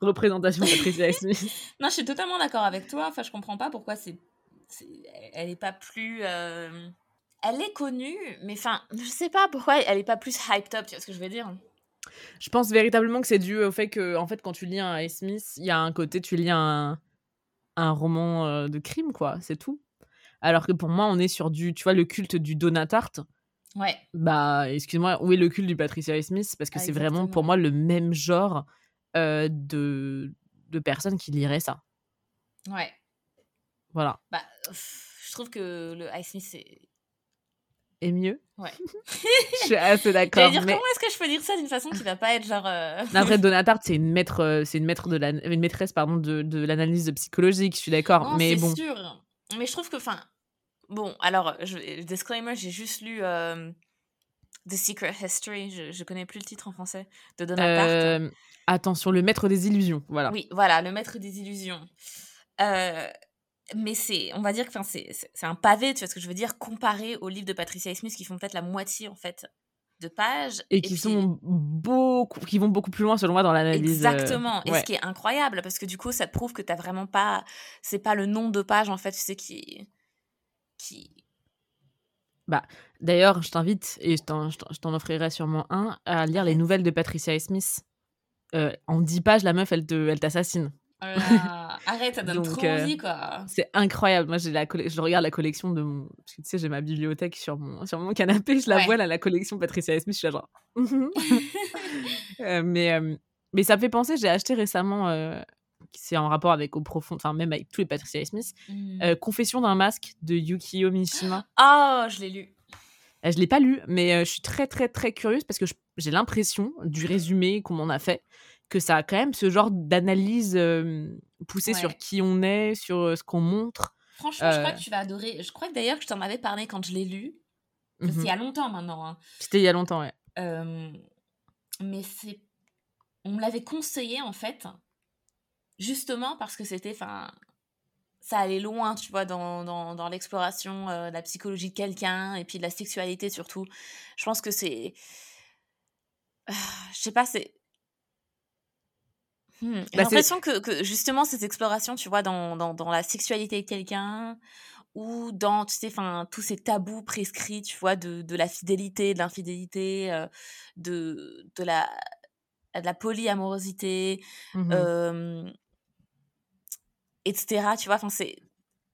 représentation de Patricia Smith Non, je suis totalement d'accord avec toi. Enfin, je comprends pas pourquoi c'est. Elle est pas plus. euh, Elle est connue, mais enfin, je sais pas pourquoi elle est pas plus hyped up, tu vois ce que je veux dire? Je pense véritablement que c'est dû au fait que, en fait, quand tu lis un A. Smith, il y a un côté, tu lis un, un roman euh, de crime, quoi, c'est tout. Alors que pour moi, on est sur du, tu vois, le culte du Donatarte. Ouais. Bah, excuse-moi, où est le cul du Patricia Smith? Parce que Ah, c'est vraiment pour moi le même genre euh, de, de personnes qui liraient ça. Ouais. Voilà. Bah, pff, je trouve que le Ice Smith, c'est. Et mieux Ouais. Je suis assez d'accord. dire, Mais comment est-ce que je peux dire ça d'une façon qui va pas être genre. euh, après, Donna Tartt, c'est une maître, euh, c'est une maître de la, une maîtresse pardon de, de l'analyse psychologique. Je suis d'accord. Non, Mais c'est bon, sûr. Mais je trouve que, enfin, bon, alors, je, disclaimer, j'ai juste lu euh, The Secret History, je, je connais plus le titre en français, de Donna Tartt. euh, attention, le maître des illusions. Voilà. Oui, voilà, le maître des illusions. Euh, mais c'est, on va dire que c'est, c'est un pavé, tu vois ce que je veux dire, comparé aux livres de Patricia Smith qui font peut-être la moitié, en fait, de pages. Et qui puis- sont beaucoup, qui vont beaucoup plus loin selon moi dans l'analyse. euh, Exactement. Et ce qui est incroyable, parce que du coup, ça te prouve que t'as vraiment pas. C'est pas le nombre de pages, en fait, tu sais, qui. qui... D'ailleurs, je t'invite, et je t'en offrirai sûrement un, à lire les nouvelles de Patricia Smith. Euh, en 10 pages, la meuf, elle, te, elle t'assassine. Oh arrête, ça donne Donc, trop euh, envie, quoi. C'est incroyable. Moi, j'ai la je regarde la collection de mon. Parce que tu sais, j'ai ma bibliothèque sur mon, sur mon canapé. Je la Ouais. vois, là, la collection Patricia Smith. Je suis là, genre. Euh, mais, euh, mais ça me fait penser, j'ai acheté récemment. euh, c'est en rapport avec Au Profond, enfin, même avec tous les Patricia Smith. Mm. euh, Confession d'un masque de Yukio Mishima. Oh, je l'ai lu. Euh, Je l'ai pas lu, mais euh, je suis très très très curieuse parce que j'ai l'impression du résumé qu'on m'en a fait que ça a quand même ce genre d'analyse euh, poussée Ouais. sur qui on est, sur ce qu'on montre. Franchement, je crois que tu vas adorer. Je crois que d'ailleurs, que je t'en avais parlé quand je l'ai lu. Parce Mhm. qu'il y a longtemps maintenant. hein. C'était il y a longtemps, ouais. Euh, mais c'est. On me l'avait conseillé, en fait, justement parce que c'était. Enfin. Ça allait loin, tu vois, dans, dans, dans l'exploration de la psychologie de quelqu'un et puis de la sexualité surtout. Je pense que c'est. Ah, je sais pas, c'est. Hmm, J'ai Bah, c'est- l'impression que, que justement cette exploration, tu vois, dans, dans, dans la sexualité de quelqu'un ou dans, tu sais, enfin, tous ces tabous prescrits, tu vois, de, de la fidélité, de l'infidélité, euh, de, de la de la polyamorosité, Mhm. euh, etc. Tu vois, enfin, c'est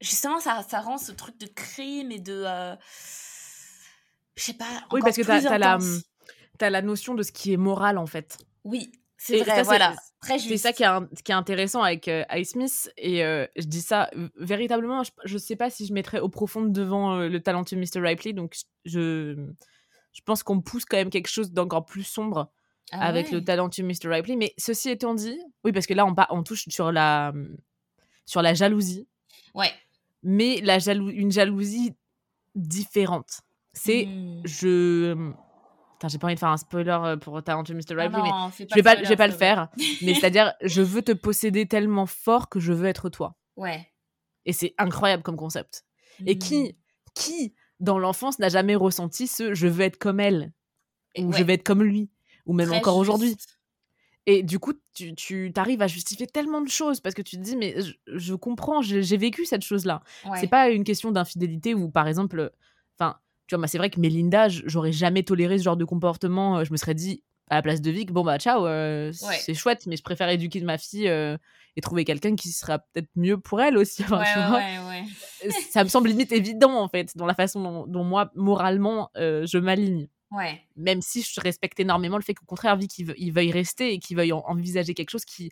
justement ça, ça rend ce truc de crime et de, euh, je sais pas, Oui, parce que t'as- la-. T'as la notion de ce qui est moral, en fait. Oui, c'est vrai, ça, voilà, très juste. C'est ça qui est, un- qui est intéressant avec euh, Ice Smith. Et euh, je dis ça véritablement, je, je sais pas si je mettrais au profond devant euh, le talentueux Mr. Ripley. Donc je, je pense qu'on pousse quand même quelque chose d'encore plus sombre Ah avec le talentueux Mr. Ripley. Mais ceci étant dit, oui, parce que là, on, on touche sur la, sur la jalousie, Ouais. mais la jalou une jalousie différente. C'est, Hmm. je. J'ai pas envie de faire un spoiler euh, pour talentueux Mr. Ah Ripley, mais non, fais je vais pas, je vais pas le faire. Mais c'est-à-dire, je veux te posséder tellement fort que je veux être toi. Ouais. Et c'est incroyable comme concept. Et Hmm. qui, qui dans l'enfance n'a jamais ressenti ce je veux être comme elle Et ou ouais, je veux être comme lui ou même très encore aujourd'hui? Et du coup, tu, tu arrives à justifier tellement de choses parce que tu te dis mais je, je comprends, j'ai vécu cette chose-là. Ouais. C'est pas une question d'infidélité ou par exemple, tu vois, moi c'est vrai que Mélinda, j'aurais jamais toléré ce genre de comportement. Euh, Je me serais dit à la place de Vic, bon bah ciao, euh, Ouais. c'est chouette, mais je préfère éduquer ma fille euh, et trouver quelqu'un qui sera peut-être mieux pour elle aussi. Enfin, Ouais, ouais, ça me semble limite évident en fait dans la façon dont, dont moi moralement euh, je m'aligne Ouais. même si je respecte énormément le fait qu'au contraire Vic il, il veuille rester et qu'il veuille en- envisager quelque chose qui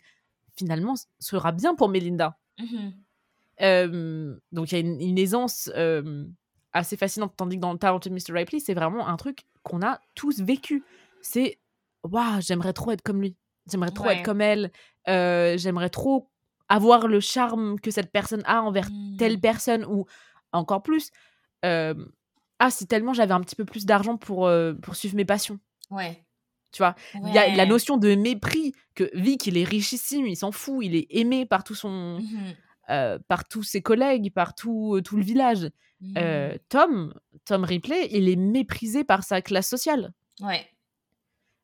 finalement sera bien pour Melinda Mhm. Euh, donc il y a une, une aisance assez fascinante tandis que dans Talented Mr. Ripley c'est vraiment un truc qu'on a tous vécu c'est waouh j'aimerais trop être comme lui j'aimerais trop Ouais. être comme elle Euh, j'aimerais trop avoir le charme que cette personne a envers telle Hmm. personne ou encore plus euh, ah si tellement j'avais un petit peu plus d'argent pour euh, pour suivre mes passions Ouais. tu vois il y a la notion de mépris que Vic il est richissime il s'en fout il est aimé par tout son Mhm. euh, par tous ses collègues par tout, tout le village Mhm. Euh, Tom Tom Ripley il est méprisé par sa classe sociale Ouais.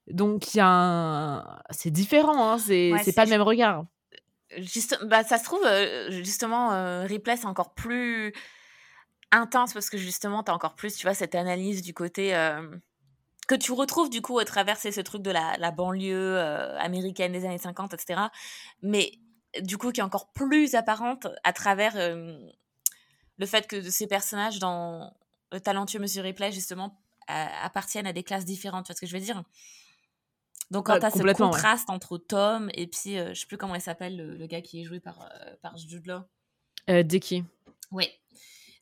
donc il y a un... c'est différent hein, c'est Ouais, pas le même regard Juste, bah, ça se trouve, euh, justement, euh, Ripley, c'est encore plus intense parce que justement, tu as encore plus, tu vois, cette analyse du côté euh, que tu retrouves du coup à travers c'est ce truc de la, la banlieue américaine des années 50, etc. Mais du coup, qui est encore plus apparente à travers euh, le fait que ces personnages dans le talentueux Monsieur Ripley, justement, appartiennent à des classes différentes. Tu vois ce que je veux dire? Donc, quand tu as ce ouais. contraste entre Tom et puis, euh, je sais plus comment il s'appelle, le, le gars qui est joué par, euh, par Jude Law. Euh, Dicky. Oui.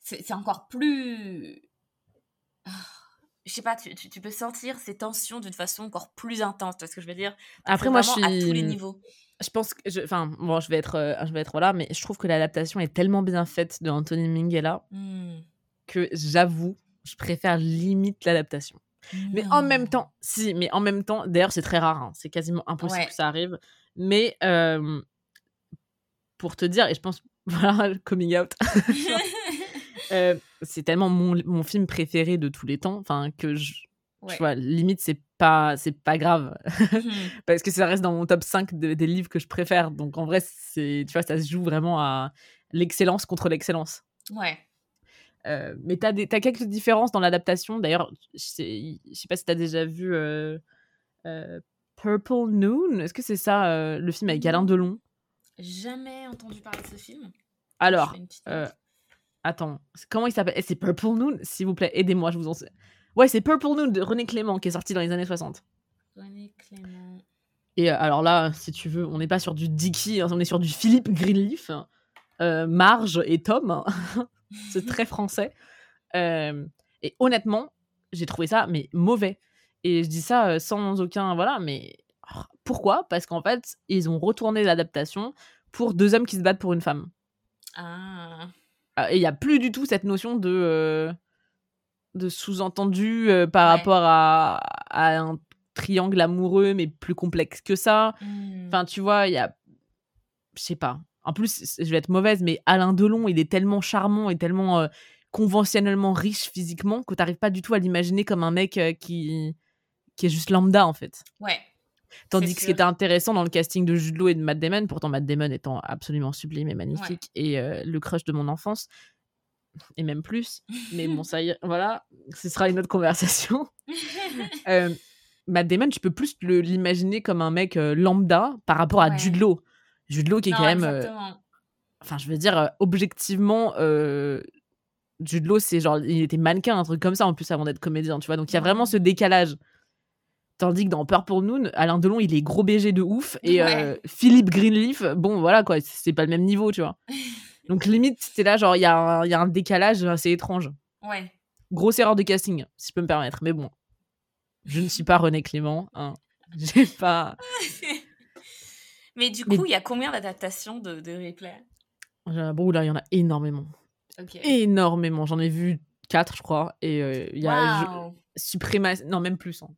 C'est encore plus. Ah, Je sais pas, tu, tu, tu peux sentir ces tensions d'une façon encore plus intense. Tu vois ce que je veux dire? Après, moi, je vraiment à tous les suis- niveaux. Je pense que. je- Enfin, bon, je vais être, euh, je vais être là, mais je trouve que l'adaptation est tellement bien faite de Anthony Minghella Hmm. que j'avoue, je préfère limite l'adaptation. Mais en même Non. temps, si, mais en même temps, d'ailleurs, c'est très rare, hein, c'est quasiment impossible Ouais. que ça arrive. Mais euh, pour te dire, et je pense, voilà, coming out, euh, c'est tellement mon, mon film préféré de tous les temps, enfin, que je, Ouais. tu vois, limite, c'est pas, c'est pas grave, Mhm. parce que ça reste dans mon top 5 de- des livres que je préfère. Donc en vrai, c'est, tu vois, ça se joue vraiment à l'excellence contre l'excellence. ouais. Euh, mais t'as, des, t'as quelques différences dans l'adaptation. D'ailleurs, je sais, je sais pas si t'as déjà vu euh, euh, Purple Noon. Est-ce que c'est ça, le film avec Alain. Delon? Jamais entendu parler de ce film. Alors, attends, comment il s'appelle? Eh, C'est Purple Noon S'il vous plaît, aidez-moi, je vous en sais. Ouais, c'est Purple Noon de René Clément qui est sorti dans les années 60. René Clément. Et euh, alors là, si tu veux, on n'est pas sur du Dicky, hein, on est sur du Philippe Greenleaf, euh, Marge et Tom. hein. c'est très français. Euh, et honnêtement, j'ai trouvé ça mais mauvais. Et je dis ça sans aucun voilà, mais oh, pourquoi? Parce qu'en fait, ils ont retourné l'adaptation pour deux hommes qui se battent pour une femme. Ah. Euh, Et il y a plus du tout cette notion de euh, de sous-entendu euh, par Ouais. rapport à, à un triangle amoureux, mais plus complexe que ça. Hmm. Enfin, tu vois, il y a. Je sais pas. En plus, je vais être mauvaise, mais Alain Delon, il est tellement charmant et tellement euh, conventionnellement riche physiquement que t'arrives pas du tout à l'imaginer comme un mec euh, qui qui est juste lambda en fait. Ouais. Tandis que ce qui était intéressant dans le casting de Jude Law et de Matt Damon, pourtant Matt Damon étant absolument sublime et magnifique et le crush de mon enfance et même plus. Mais bon, ça y est, voilà, ce sera une autre conversation. Euh, Matt Damon, tu peux plus l'imaginer comme un mec euh, lambda par rapport à Ouais. Jude Law. Jude Law qui est quand même, euh, enfin, je veux dire, euh, objectivement, Jude Law, c'est genre, il était mannequin, un truc comme ça en plus avant d'être comédien, tu vois. Donc il y a vraiment ce décalage. Tandis que dans Purple Noon, Alain Delon, il est gros BG de ouf. Et Ouais. Philippe Greenleaf, bon, voilà quoi, c'est pas le même niveau, tu vois. Donc limite, c'est là, genre, il y, a un- il y a un décalage assez étrange. Ouais. Grosse erreur de casting, si je peux me permettre. Mais bon, je ne suis pas René Clément. Hein. J'ai pas. Mais du coup, il y a combien d'adaptations de, de replay? Euh, Bon, là, il y en a énormément. Énormément. J'en ai vu quatre, je crois. Et euh, il y a je- Waouh. suprématie. Non, même plus. hein.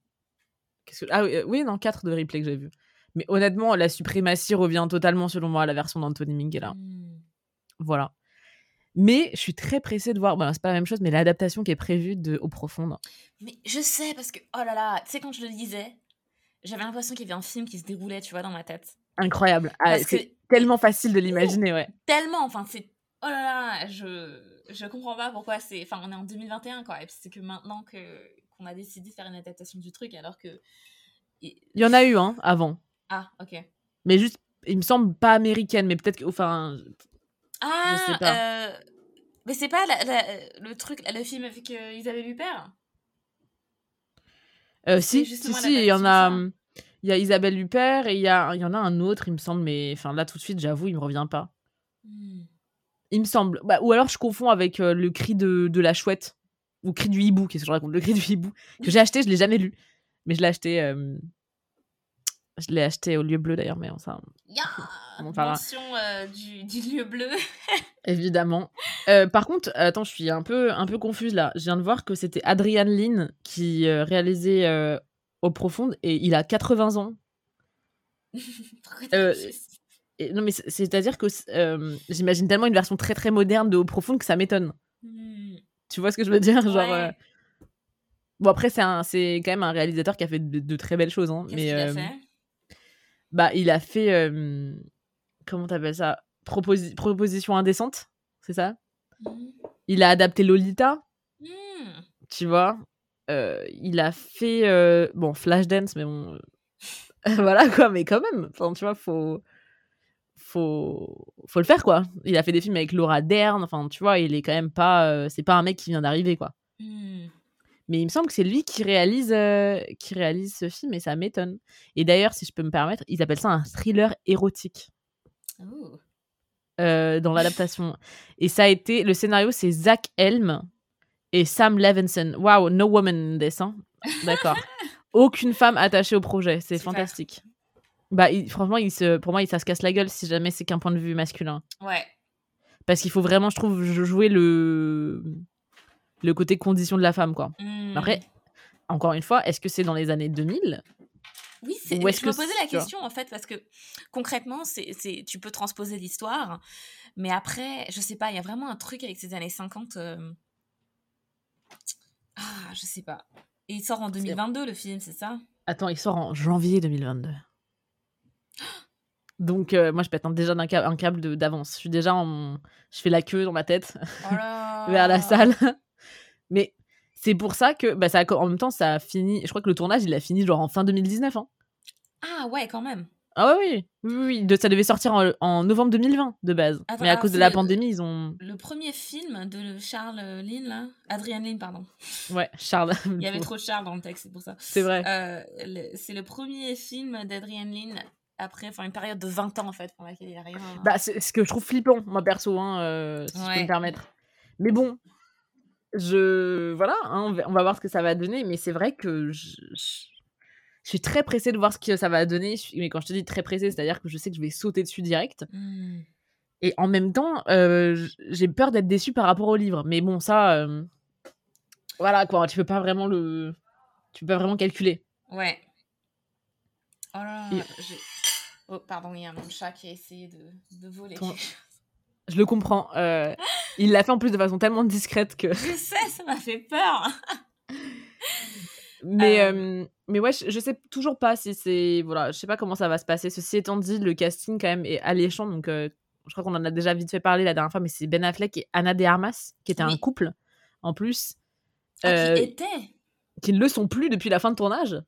Que... Ah oui, euh, oui, non, quatre de replay que j'ai vu. Mais honnêtement, la suprématie revient totalement, selon moi, à la version d'Anthony Minghella. Hmm. Voilà. Mais je suis très pressée de voir. Bon, c'est pas la même chose, mais l'adaptation qui est prévue de Eau Profonde. Mais je sais, parce que, oh là là, tu sais, quand je le lisais, j'avais l'impression qu'il y avait un film qui se déroulait, tu vois, dans ma tête. Incroyable. Ah, Parce que c'est tellement facile de l'imaginer, ouais. tellement, enfin, c'est. Oh là là, je, je comprends pas pourquoi c'est. Enfin, on est en 2021, quoi. Et puis c'est que maintenant que qu'on a décidé de faire une adaptation du truc, alors que. Il y en a eu, hein, avant. Ah, ok. Mais juste, il me semble pas américaine, mais peut-être que. Enfin, Ah, sais pas. euh, mais c'est pas la- la- le truc, le film avec euh, Isabelle Huppert? Euh, si, si, il y en a. hum, Il y a Isabelle Huppert et il y, a, il y en a un autre, il me semble, mais enfin là tout de suite, j'avoue, il me revient pas. Hmm. Il me semble. Bah, ou alors je confonds avec euh, le cri de, de la chouette. Ou cri du hibou, qu'est-ce que je raconte? Le cri du hibou. Que j'ai acheté, je l'ai jamais lu. Mais je l'ai acheté. Je l'ai acheté au lieu bleu d'ailleurs, mais On en parlera. Mention euh, du, du lieu bleu. évidemment. Euh, par contre, attends, je suis un peu, un peu confuse là. Je viens de voir que c'était Adrian Lynn qui euh, réalisait euh, Eau Profonde et il a 80 ans. Et- non, mais c'est- c'est-à-dire que j'imagine tellement une version très très moderne de Eau Profonde que ça m'étonne. Hmm. Tu vois ce que je veux dire? Genre. Ouais. Bon, après, c'est quand même un réalisateur qui a fait de, de très belles choses. Hein, mais fait? Bah, il a fait. euh, comment t'appelles ça Proposi- Proposition indécente, c'est ça? Hmm. Il a adapté Lolita, Hmm. tu vois? Euh, il a fait. euh, bon, Flashdance, mais bon. euh, voilà quoi, mais quand même. Enfin, tu vois, faut. Faut, faut le faire quoi. Il a fait des films avec Laura Dern, enfin tu vois, il est quand même pas. c'est pas un mec qui vient d'arriver quoi. Hmm. Mais il me semble que c'est lui qui réalise, euh, qui réalise ce film et ça m'étonne. Et d'ailleurs, si je peux me permettre, ils appellent ça un thriller érotique Ouh. euh, dans l'adaptation. Et ça a été. Le scénario, c'est Zach Helm et Sam Levinson. Wow, no woman in this. hein. D'accord. Aucune femme attachée au projet. C'est fantastique. Bah, il- franchement, il se, pour moi, il, ça se casse la gueule si jamais c'est qu'un point de vue masculin. Ouais. Parce qu'il faut vraiment, je trouve, jou- jouer le, le côté condition de la femme, quoi. Hmm. Après, encore une fois, est-ce que c'est dans les années 2000 Oui, c'est, je me que posais c'est- la question en fait parce que concrètement, c'est, c'est, tu peux transposer l'histoire, mais après, je sais pas, il y a vraiment un truc avec ces années 50. euh, Ah, je sais pas. Et il sort en 2022 le film, c'est ça? Attends, il sort en janvier 2022. Donc, euh, moi, je pète un- déjà d'un câble- un câble de- d'avance. Je suis déjà en. Je fais la queue dans ma tête Oh vers la salle. Mais c'est pour ça que. Bah, ça a- en même temps, ça a fini. Je crois que le tournage, il a fini genre en fin 2019. Hein. Ah ouais, quand même. Ah, ouais, oui. Oui. De- ça devait sortir en, en novembre 2020 de base. Attends, Mais à alors, cause de la pandémie, ils ont. Le premier film de Charles Lynn, là, Adrian Lynn, pardon. Ouais, Charles. Il y avait trop de Charles dans le texte, c'est pour ça. C'est vrai. Euh, c'est le premier film d'Adrian Lynn après enfin, une période de 20 ans en fait pour laquelle il a rien. Bah, c'est ce que je trouve flippant, moi perso, hein, euh, si je peux me permettre. Mais bon, je. Voilà, hein, on, va, voir ce que ça va donner, mais c'est vrai que je, je- je suis très pressée de voir ce que ça va donner. Je Mais quand je te dis très pressée, c'est-à-dire que je sais que je vais sauter dessus direct. Hmm. Et en même temps, euh, j'ai peur d'être déçue par rapport au livre. Mais bon, ça. euh, Voilà, quoi, tu peux pas vraiment le. Tu peux pas vraiment calculer. Ouais. Oh là là, Oh, pardon, il y a mon chat qui a essayé de, de voler. Ton- Je le comprends. euh, il l'a fait en plus de façon tellement discrète que. Je sais, ça m'a fait peur. Mais, Euh. euh, mais ouais, je, je sais toujours pas si c'est. Voilà, je sais pas comment ça va se passer. Ceci étant dit, le casting, quand même, est alléchant. Donc, je crois qu'on en a déjà vite fait parler la dernière fois, mais c'est Ben Affleck et Anna de Armas, qui étaient un couple, en plus, Ah, qui était qui ne le sont plus depuis la fin de tournage.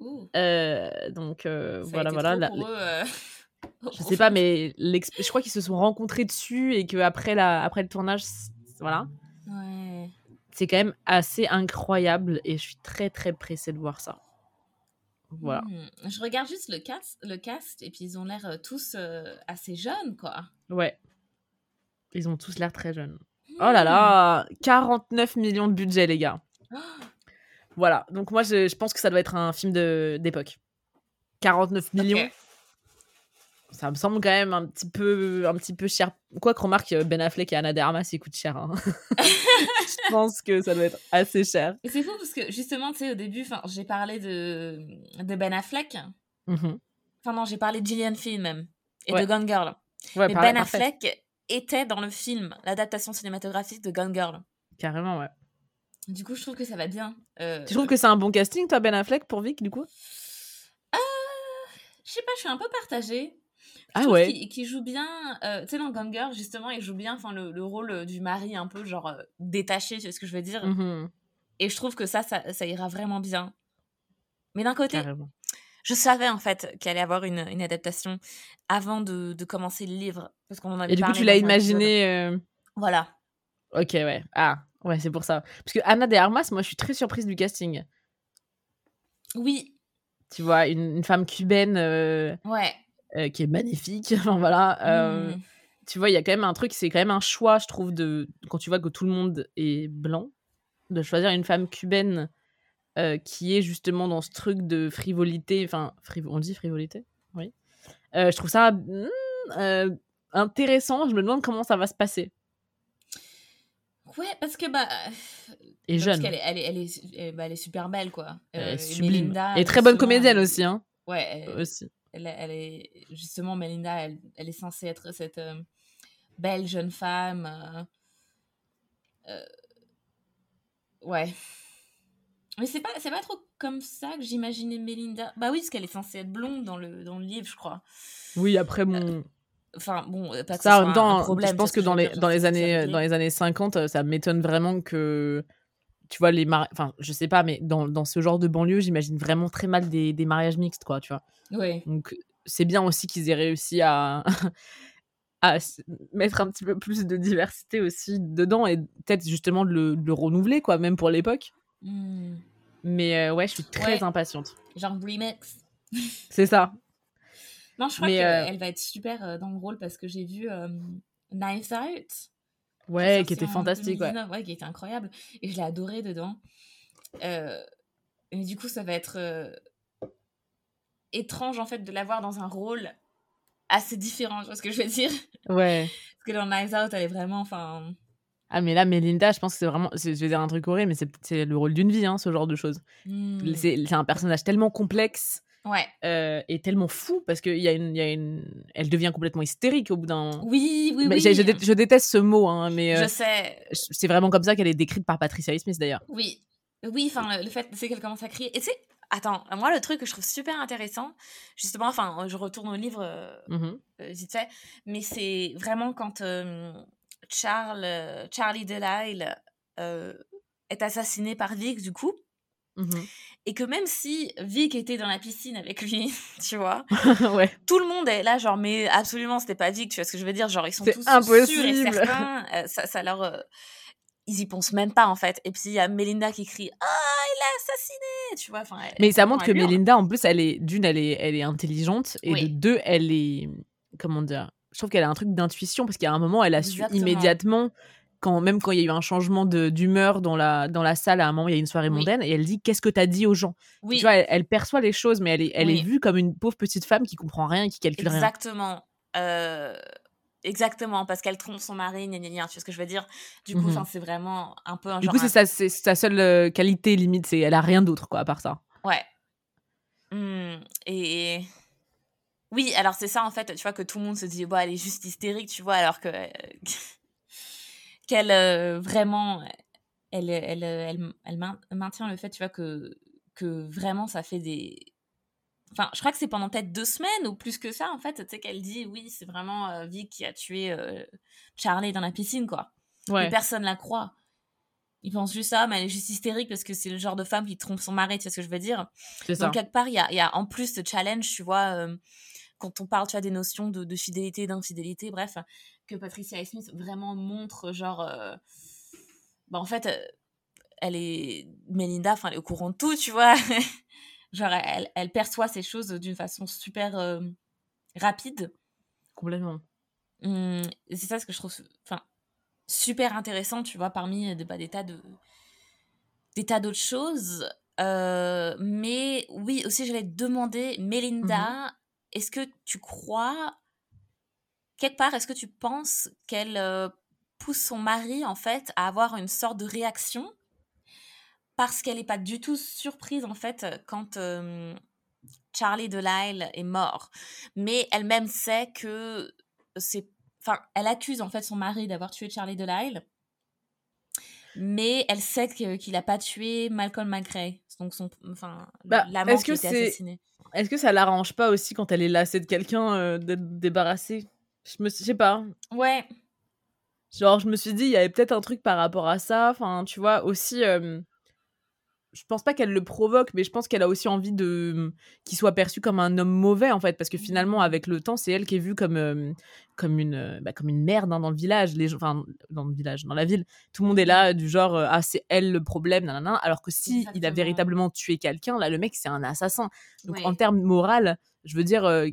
Donc, voilà, voilà. trop la- pour eux, je sais pas, mais je crois qu'ils se sont rencontrés dessus et qu'après après le tournage, voilà. Ouais. C'est quand même assez incroyable et je suis très, très pressée de voir ça. Voilà. Hmm. Je regarde juste le cast, le cast et puis ils ont l'air euh, tous euh, assez jeunes, quoi. Ouais. Ils ont tous l'air très jeunes. Oh là là 49 millions de budget, les gars. Oh, Voilà. Donc moi, je, je pense que ça doit être un film d'époque. 49 millions. Ça me semble quand même un petit peu, un petit peu cher. Quoi que remarque, Ben Affleck et Anna de Armas, ils coûtent cher. hein. je pense que ça doit être assez cher. Et c'est fou parce que justement, tu sais, au début, j'ai parlé de, de Ben Affleck. Mhm. Enfin, non, j'ai parlé de Gillian Flynn même. Et Ouais. de Gone Girl. Ouais, Mais Ben parfait. Affleck était dans le film, l'adaptation cinématographique de Gone Girl. Carrément, ouais. Du coup, je trouve que ça va bien. Euh, Tu trouves que c'est un bon casting, toi, Ben Affleck, pour Vic, du coup? Je sais pas, je suis un peu partagée. Je Ah ouais qu'il joue bien. euh, tu sais, dans Gone Girl, justement, il joue bien enfin, le, le rôle euh, du mari un peu, genre, euh, détaché, tu sais ce que je veux dire? Mhm. Et je trouve que ça, ça, ça ira vraiment bien. Mais d'un côté, Carrément. je savais en fait qu'il allait y avoir une, une adaptation avant de, de commencer le livre. Parce qu'on en avait Et du coup, tu l'as imaginé. euh, Voilà. Ok, ouais. Ah, ouais, c'est pour ça. Parce que Anna de Armas, moi, je suis très surprise du casting. Oui, Tu vois, une, une femme cubaine euh, ouais. Euh, qui est magnifique. Enfin, voilà. euh, Mm. Tu vois, il y a quand même un truc, c'est quand même un choix, je trouve, de quand tu vois que tout le monde est blanc, de choisir une femme cubaine euh, qui est justement dans ce truc de frivolité. Enfin, frivo- on dit frivolité? Oui. Je trouve ça mm, euh, intéressant. Je me demande comment ça va se passer. Ouais, parce que bah. Et parce jeune. qu'elle est, elle est, elle est, elle- bah, elle est super belle, quoi. Elle est sublime. Melinda, et très bonne comédienne aussi. Hein. Ouais, elle, aussi. Elle, elle est. Justement, Melinda, elle, elle est censée être cette euh, belle jeune femme. euh, euh, ouais. Mais c'est pas, c'est pas trop comme ça que j'imaginais Melinda. Bah oui, parce qu'elle est censée être blonde dans le, dans le livre, je crois. Oui, après, bon. Enfin, bon, pas que Ça, en soit même un- temps, un problème, je pense que vois dans les, dans, les années, dans les années 50, euh, ça m'étonne vraiment que, tu vois, les mariages... Enfin, je sais pas, mais dans, dans ce genre de banlieue, j'imagine vraiment très mal des, des mariages mixtes, quoi, tu vois. Donc, c'est bien aussi qu'ils aient réussi à, à mettre un petit peu plus de diversité aussi dedans et peut-être justement de le, de le renouveler, quoi, même pour l'époque. Hmm. Mais euh, ouais, je suis très Ouais. impatiente. Genre remix. C'est ça. Non, je crois qu'elle euh, va être super euh, dans le rôle parce que j'ai vu euh, Knives Out. Ouais, qui était fantastique, ouais. 2019, qui était incroyable. Et je l'ai adoré dedans. Euh, et du coup, ça va être euh, étrange en fait de l'avoir dans un rôle assez différent, tu vois ce que je veux dire? Ouais. Parce que dans Knives Out, elle est vraiment, enfin... Ah, mais là, Melinda, je pense que c'est vraiment. Je vais dire un truc horrible, mais c'est- le rôle d'une vie, hein, ce genre de choses. C'est c'est un personnage tellement complexe Ouais. euh, et tellement fou parce qu'il y, a une- il y a une. Elle devient complètement hystérique au bout d'un. Oui, oui, Mais oui. je, dé- je déteste ce mot, hein, mais euh, Je sais. c'est vraiment comme ça qu'elle est décrite par Patricia Highsmith d'ailleurs. Oui. Oui, enfin, le, le fait c'est qu'elle commence à crier. Et tu sais, attends, moi, le truc que je trouve super intéressant, justement, enfin, je retourne au livre euh, euh, vite fait, mais c'est vraiment quand euh, Charles, euh, Charlie Delisle euh, est assassiné par Vic, du coup, Mhm. et que même si Vic était dans la piscine avec lui, tu vois, ouais. tout le monde est là, genre, mais absolument, c'était pas Vic, tu vois ce que je veux dire, genre, ils sont tous sûrs et impossible. certains, euh, ça, ça leur... euh, ils y pensent même pas, en fait. Et puis, il y a Melinda qui crie « Ah, il l'a assassiné !» Tu vois, enfin... Mais ça montre que hurle. Melinda, en plus, elle est d'une, elle est, elle est intelligente et Oui. de deux, elle est comment dire. Je trouve qu'elle a un truc d'intuition parce a un moment, elle a su immédiatement. Quand, même quand il y a eu un changement d'humeur dans la, dans la salle, à un moment, il y a une soirée Oui. mondaine, et elle dit Qu'est-ce que t'as dit aux gens? Oui, Tu vois, elle, elle perçoit les choses, mais elle est, elle Oui. est vue comme une pauvre petite femme qui comprend rien et qui calcule rien. exactement. Euh, Exactement, parce qu'elle trompe son mari, gna gna gna, tu vois ce que je veux dire? Du coup, enfin, c'est vraiment un peu un Du genre... coup, c'est un- sa, seule euh, qualité limite, c'est elle a rien d'autre, quoi, à part ça. Ouais. Hmm, et... Oui, alors c'est ça, en fait, tu vois, que tout le monde se dit, bah, elle est juste hystérique, tu vois, alors que... qu'elle, euh, vraiment... Elle, elle, elle, elle main- maintient le fait, tu vois, que, que vraiment, ça fait des... Enfin, je crois que c'est pendant peut-être deux semaines ou plus que ça, en fait, tu sais, qu'elle dit, oui, c'est vraiment euh, Vic qui a tué euh, Charlie dans la piscine, quoi. Mais personne la croit. Ils pensent juste ça, mais elle est juste hystérique parce que c'est le genre de femme qui trompe son mari, tu sais ce que je veux dire? Ça. Donc, quelque part, il y a, y a en plus ce challenge, tu vois, quand on parle, tu vois, des notions de, de fidélité, d'infidélité, bref, que Patricia Smith vraiment montre, genre, euh, bah, en fait, euh, elle est, Melinda, enfin, elle est au courant de tout, tu vois. genre, elle, elle perçoit ces choses d'une façon super euh, rapide. Complètement. Hum, et c'est ça ce que je trouve enfin, super intéressant, tu vois, parmi des, bah, des tas de des tas d'autres choses. Euh, mais oui, aussi, j'allais te demander, Melinda, est-ce que tu crois, quelque part, est-ce que tu penses qu'elle euh, pousse son mari, en fait, à avoir une sorte de réaction? Parce qu'elle n'est pas du tout surprise, en fait, quand euh, Charlie Delisle est mort. Mais elle-même sait que c'est... Enfin, elle accuse, en fait, son mari d'avoir tué Charlie Delisle. Mais elle sait qu'il n'a pas tué Malcolm McRae. Donc, son, enfin, Bah, l'amant qui que était c'est- assassiné. Est-ce que ça l'arrange pas aussi quand elle est lassée de quelqu'un euh, d'être débarrassée? Je me je sais pas. Ouais. Genre, je me suis dit, il y avait peut-être un truc par rapport à ça. Enfin, tu vois, aussi. euh, je pense pas qu'elle le provoque, mais je pense qu'elle a aussi envie de qu'il soit perçu comme un homme mauvais, en fait. Parce que finalement, avec le temps, c'est elle qui est vue comme, euh, comme, une, euh, bah, comme une merde hein, dans le village. Les enfin, dans le village, dans la ville. Tout le monde est là, du genre, euh, ah, c'est elle le problème, nanana. Alors que si il a véritablement tué quelqu'un, là, le mec, c'est un assassin. Donc, Ouais. en termes moral, je veux dire euh,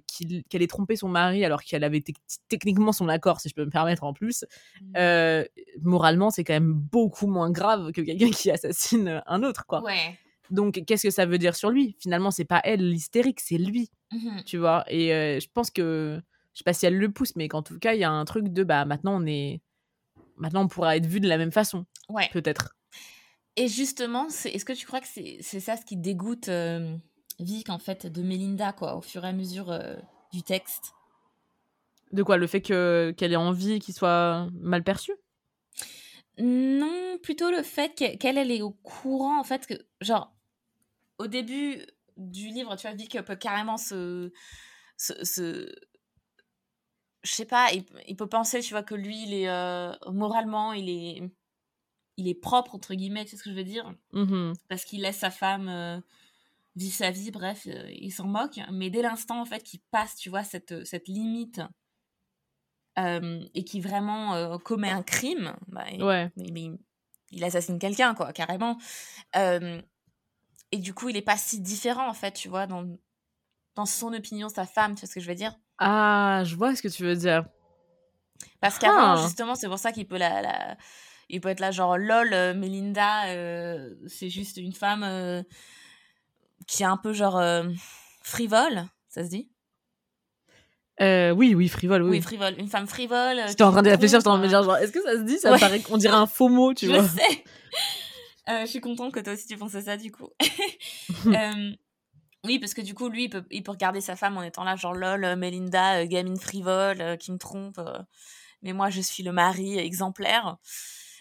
qu'elle ait trompé son mari alors qu'elle avait tec- techniquement son accord, si je peux me permettre en plus. Mm. Euh, moralement, c'est quand même beaucoup moins grave que quelqu'un qui assassine un autre, quoi. Ouais. Donc, qu'est-ce que ça veut dire sur lui? Finalement, c'est pas elle l'hystérique, c'est lui, Mhm. tu vois? Et euh, je pense que, je sais pas si elle le pousse, mais qu'en tout cas, il y a un truc de, bah, maintenant, on est. Maintenant, on pourra être vu de la même façon, Ouais. peut-être. Et justement, est-ce que tu crois que c'est ça ce qui dégoûte Vic, en fait, de Melinda, quoi, au fur et à mesure euh, du texte. De quoi Le fait que qu'elle ait envie qu'il soit mal perçu? Non, plutôt le fait que- qu'elle, elle est au courant, en fait, que, genre, au début du livre, tu vois, Vic peut carrément se... se, se- je sais pas, il, il peut penser, tu vois, que lui, il est... euh, moralement, il est... Il est propre, entre guillemets, tu sais ce que je veux dire? Mhm. Parce qu'il laisse sa femme euh, vivre sa vie, bref, euh, il s'en moque. Mais dès l'instant, en fait, qu'il passe, tu vois, cette, cette limite... euh, et qui vraiment euh, commet un crime, bah, il- Ouais. assassine quelqu'un, quoi, carrément. Euh, et du coup, il est pas si différent, en fait, tu vois, dans, dans son opinion, sa femme, tu vois ce que je veux dire? Ah, je vois ce que tu veux dire. Parce qu'avant, ah. justement, c'est pour ça qu'il peut la, la, il peut être là, genre, lol, euh, Melinda, euh, c'est juste une femme euh, qui est un peu, genre, frivole, ça se dit? Oui, oui, frivole, oui. Oui, frivole. Une femme frivole. J'étais en train de réfléchir, j'étais en train de me dire, genre, est-ce que ça se dit? Ça paraît qu'on dirait un faux mot, tu je vois. Je sais. je suis contente que toi aussi tu penses à ça, du coup. oui, parce que du coup, lui, il peut, il peut regarder sa femme en étant là, genre, lol, Melinda, gamine frivole, qui me trompe. mais moi, je suis le mari exemplaire.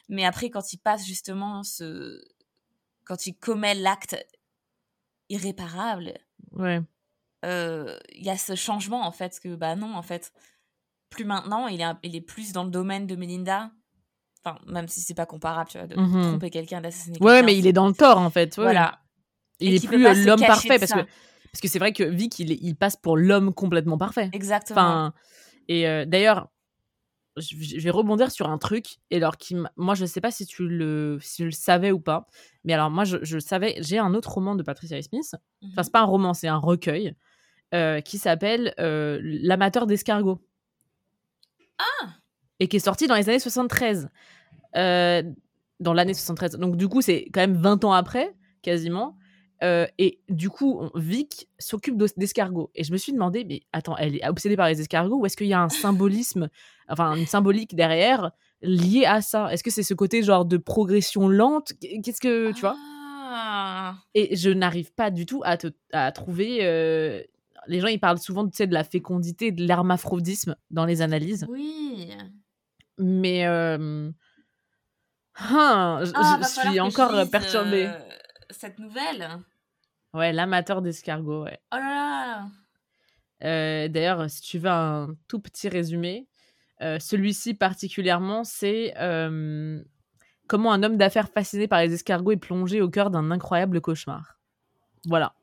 Mais après, quand il passe justement ce. Quand il commet l'acte irréparable. Ouais. Il y a ce changement, en fait, que, bah non, en fait. Plus maintenant, il est, il est plus dans le domaine de Melinda. Enfin, même si c'est pas comparable, tu vois, de mmh tromper quelqu'un, d'assassiner quelqu'un. Ouais, mais il est dans le tort, en fait. Voilà. Il est plus l'homme parfait, parce que, parce que c'est vrai que Vic, il, il passe pour l'homme complètement parfait. Exactement. Enfin, et d'ailleurs, je vais rebondir sur un truc. Et alors, qui moi, je sais pas si tu le, si tu le savais ou pas. Mais alors, moi, je, je savais. J'ai un autre roman de Patricia Smith. Enfin, c'est mmh pas un roman, c'est un recueil euh, qui s'appelle euh, L'amateur d'escargot. Ah Et qui est sorti dans les années 73. Euh, dans l'année 73. Donc, du coup, c'est quand même 20 ans après, quasiment. Euh, et du coup, Vic s'occupe d'escargots. Et je me suis demandé, mais attends, elle est obsédée par les escargots ou est-ce qu'il y a un symbolisme, enfin une symbolique derrière lié à ça Est-ce que c'est ce côté genre de progression lente? Qu'est-ce que tu vois? Ah. Et je n'arrive pas du tout à, te, à trouver. Euh, les gens ils parlent souvent tu sais, de la fécondité, de l'hermaphrodisme dans les analyses. Oui. Mais euh... hein, je, ah, suis encore perturbée. Euh, cette nouvelle. Ouais, l'amateur d'escargot, ouais. Oh là là euh, D'ailleurs, si tu veux un tout petit résumé, euh, celui-ci particulièrement, c'est euh, comment un homme d'affaires fasciné par les escargots est plongé au cœur d'un incroyable cauchemar. Voilà.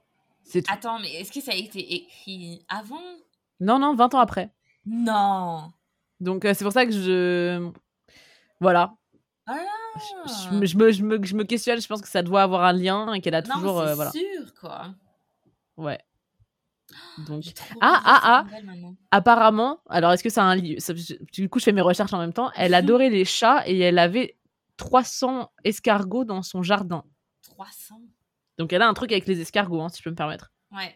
C'est tout. Attends, mais est-ce que ça a été écrit avant? Non, non, 20 ans après. Non. Donc c'est pour ça que je... Voilà. Là je, me, je, me, je, me, je, me, questionne, je pense que ça doit avoir un lien et qu'elle a toujours. Non, euh, voilà. sûr, quoi. Ouais. Donc... Ah, ah, ah Apparemment, alors est-ce que c'est un livre Du coup, je fais mes recherches en même temps. Elle adorait les chats et elle avait 300 escargots dans son jardin. 300 Donc elle a un truc avec les escargots, hein, si je peux me permettre. Ouais.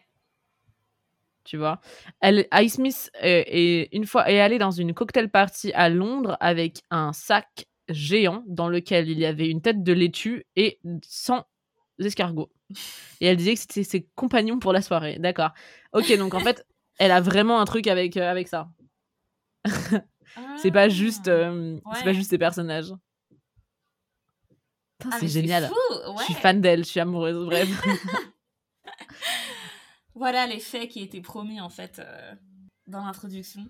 Tu vois? Elle, Ice Smith est, une fois est allée dans une cocktail party à Londres avec un sac géant dans lequel il y avait une tête de laitue et 100 escargots. Et elle disait que c'était ses compagnons pour la soirée. D'accord. Ok, donc en fait, elle a vraiment un truc avec, euh, avec ça. c'est pas juste euh, c'est pas juste ses personnages. Ah, c'est génial. Je suis fan d'elle, je suis amoureuse, bref. voilà les faits qui étaient promis en fait euh, dans l'introduction.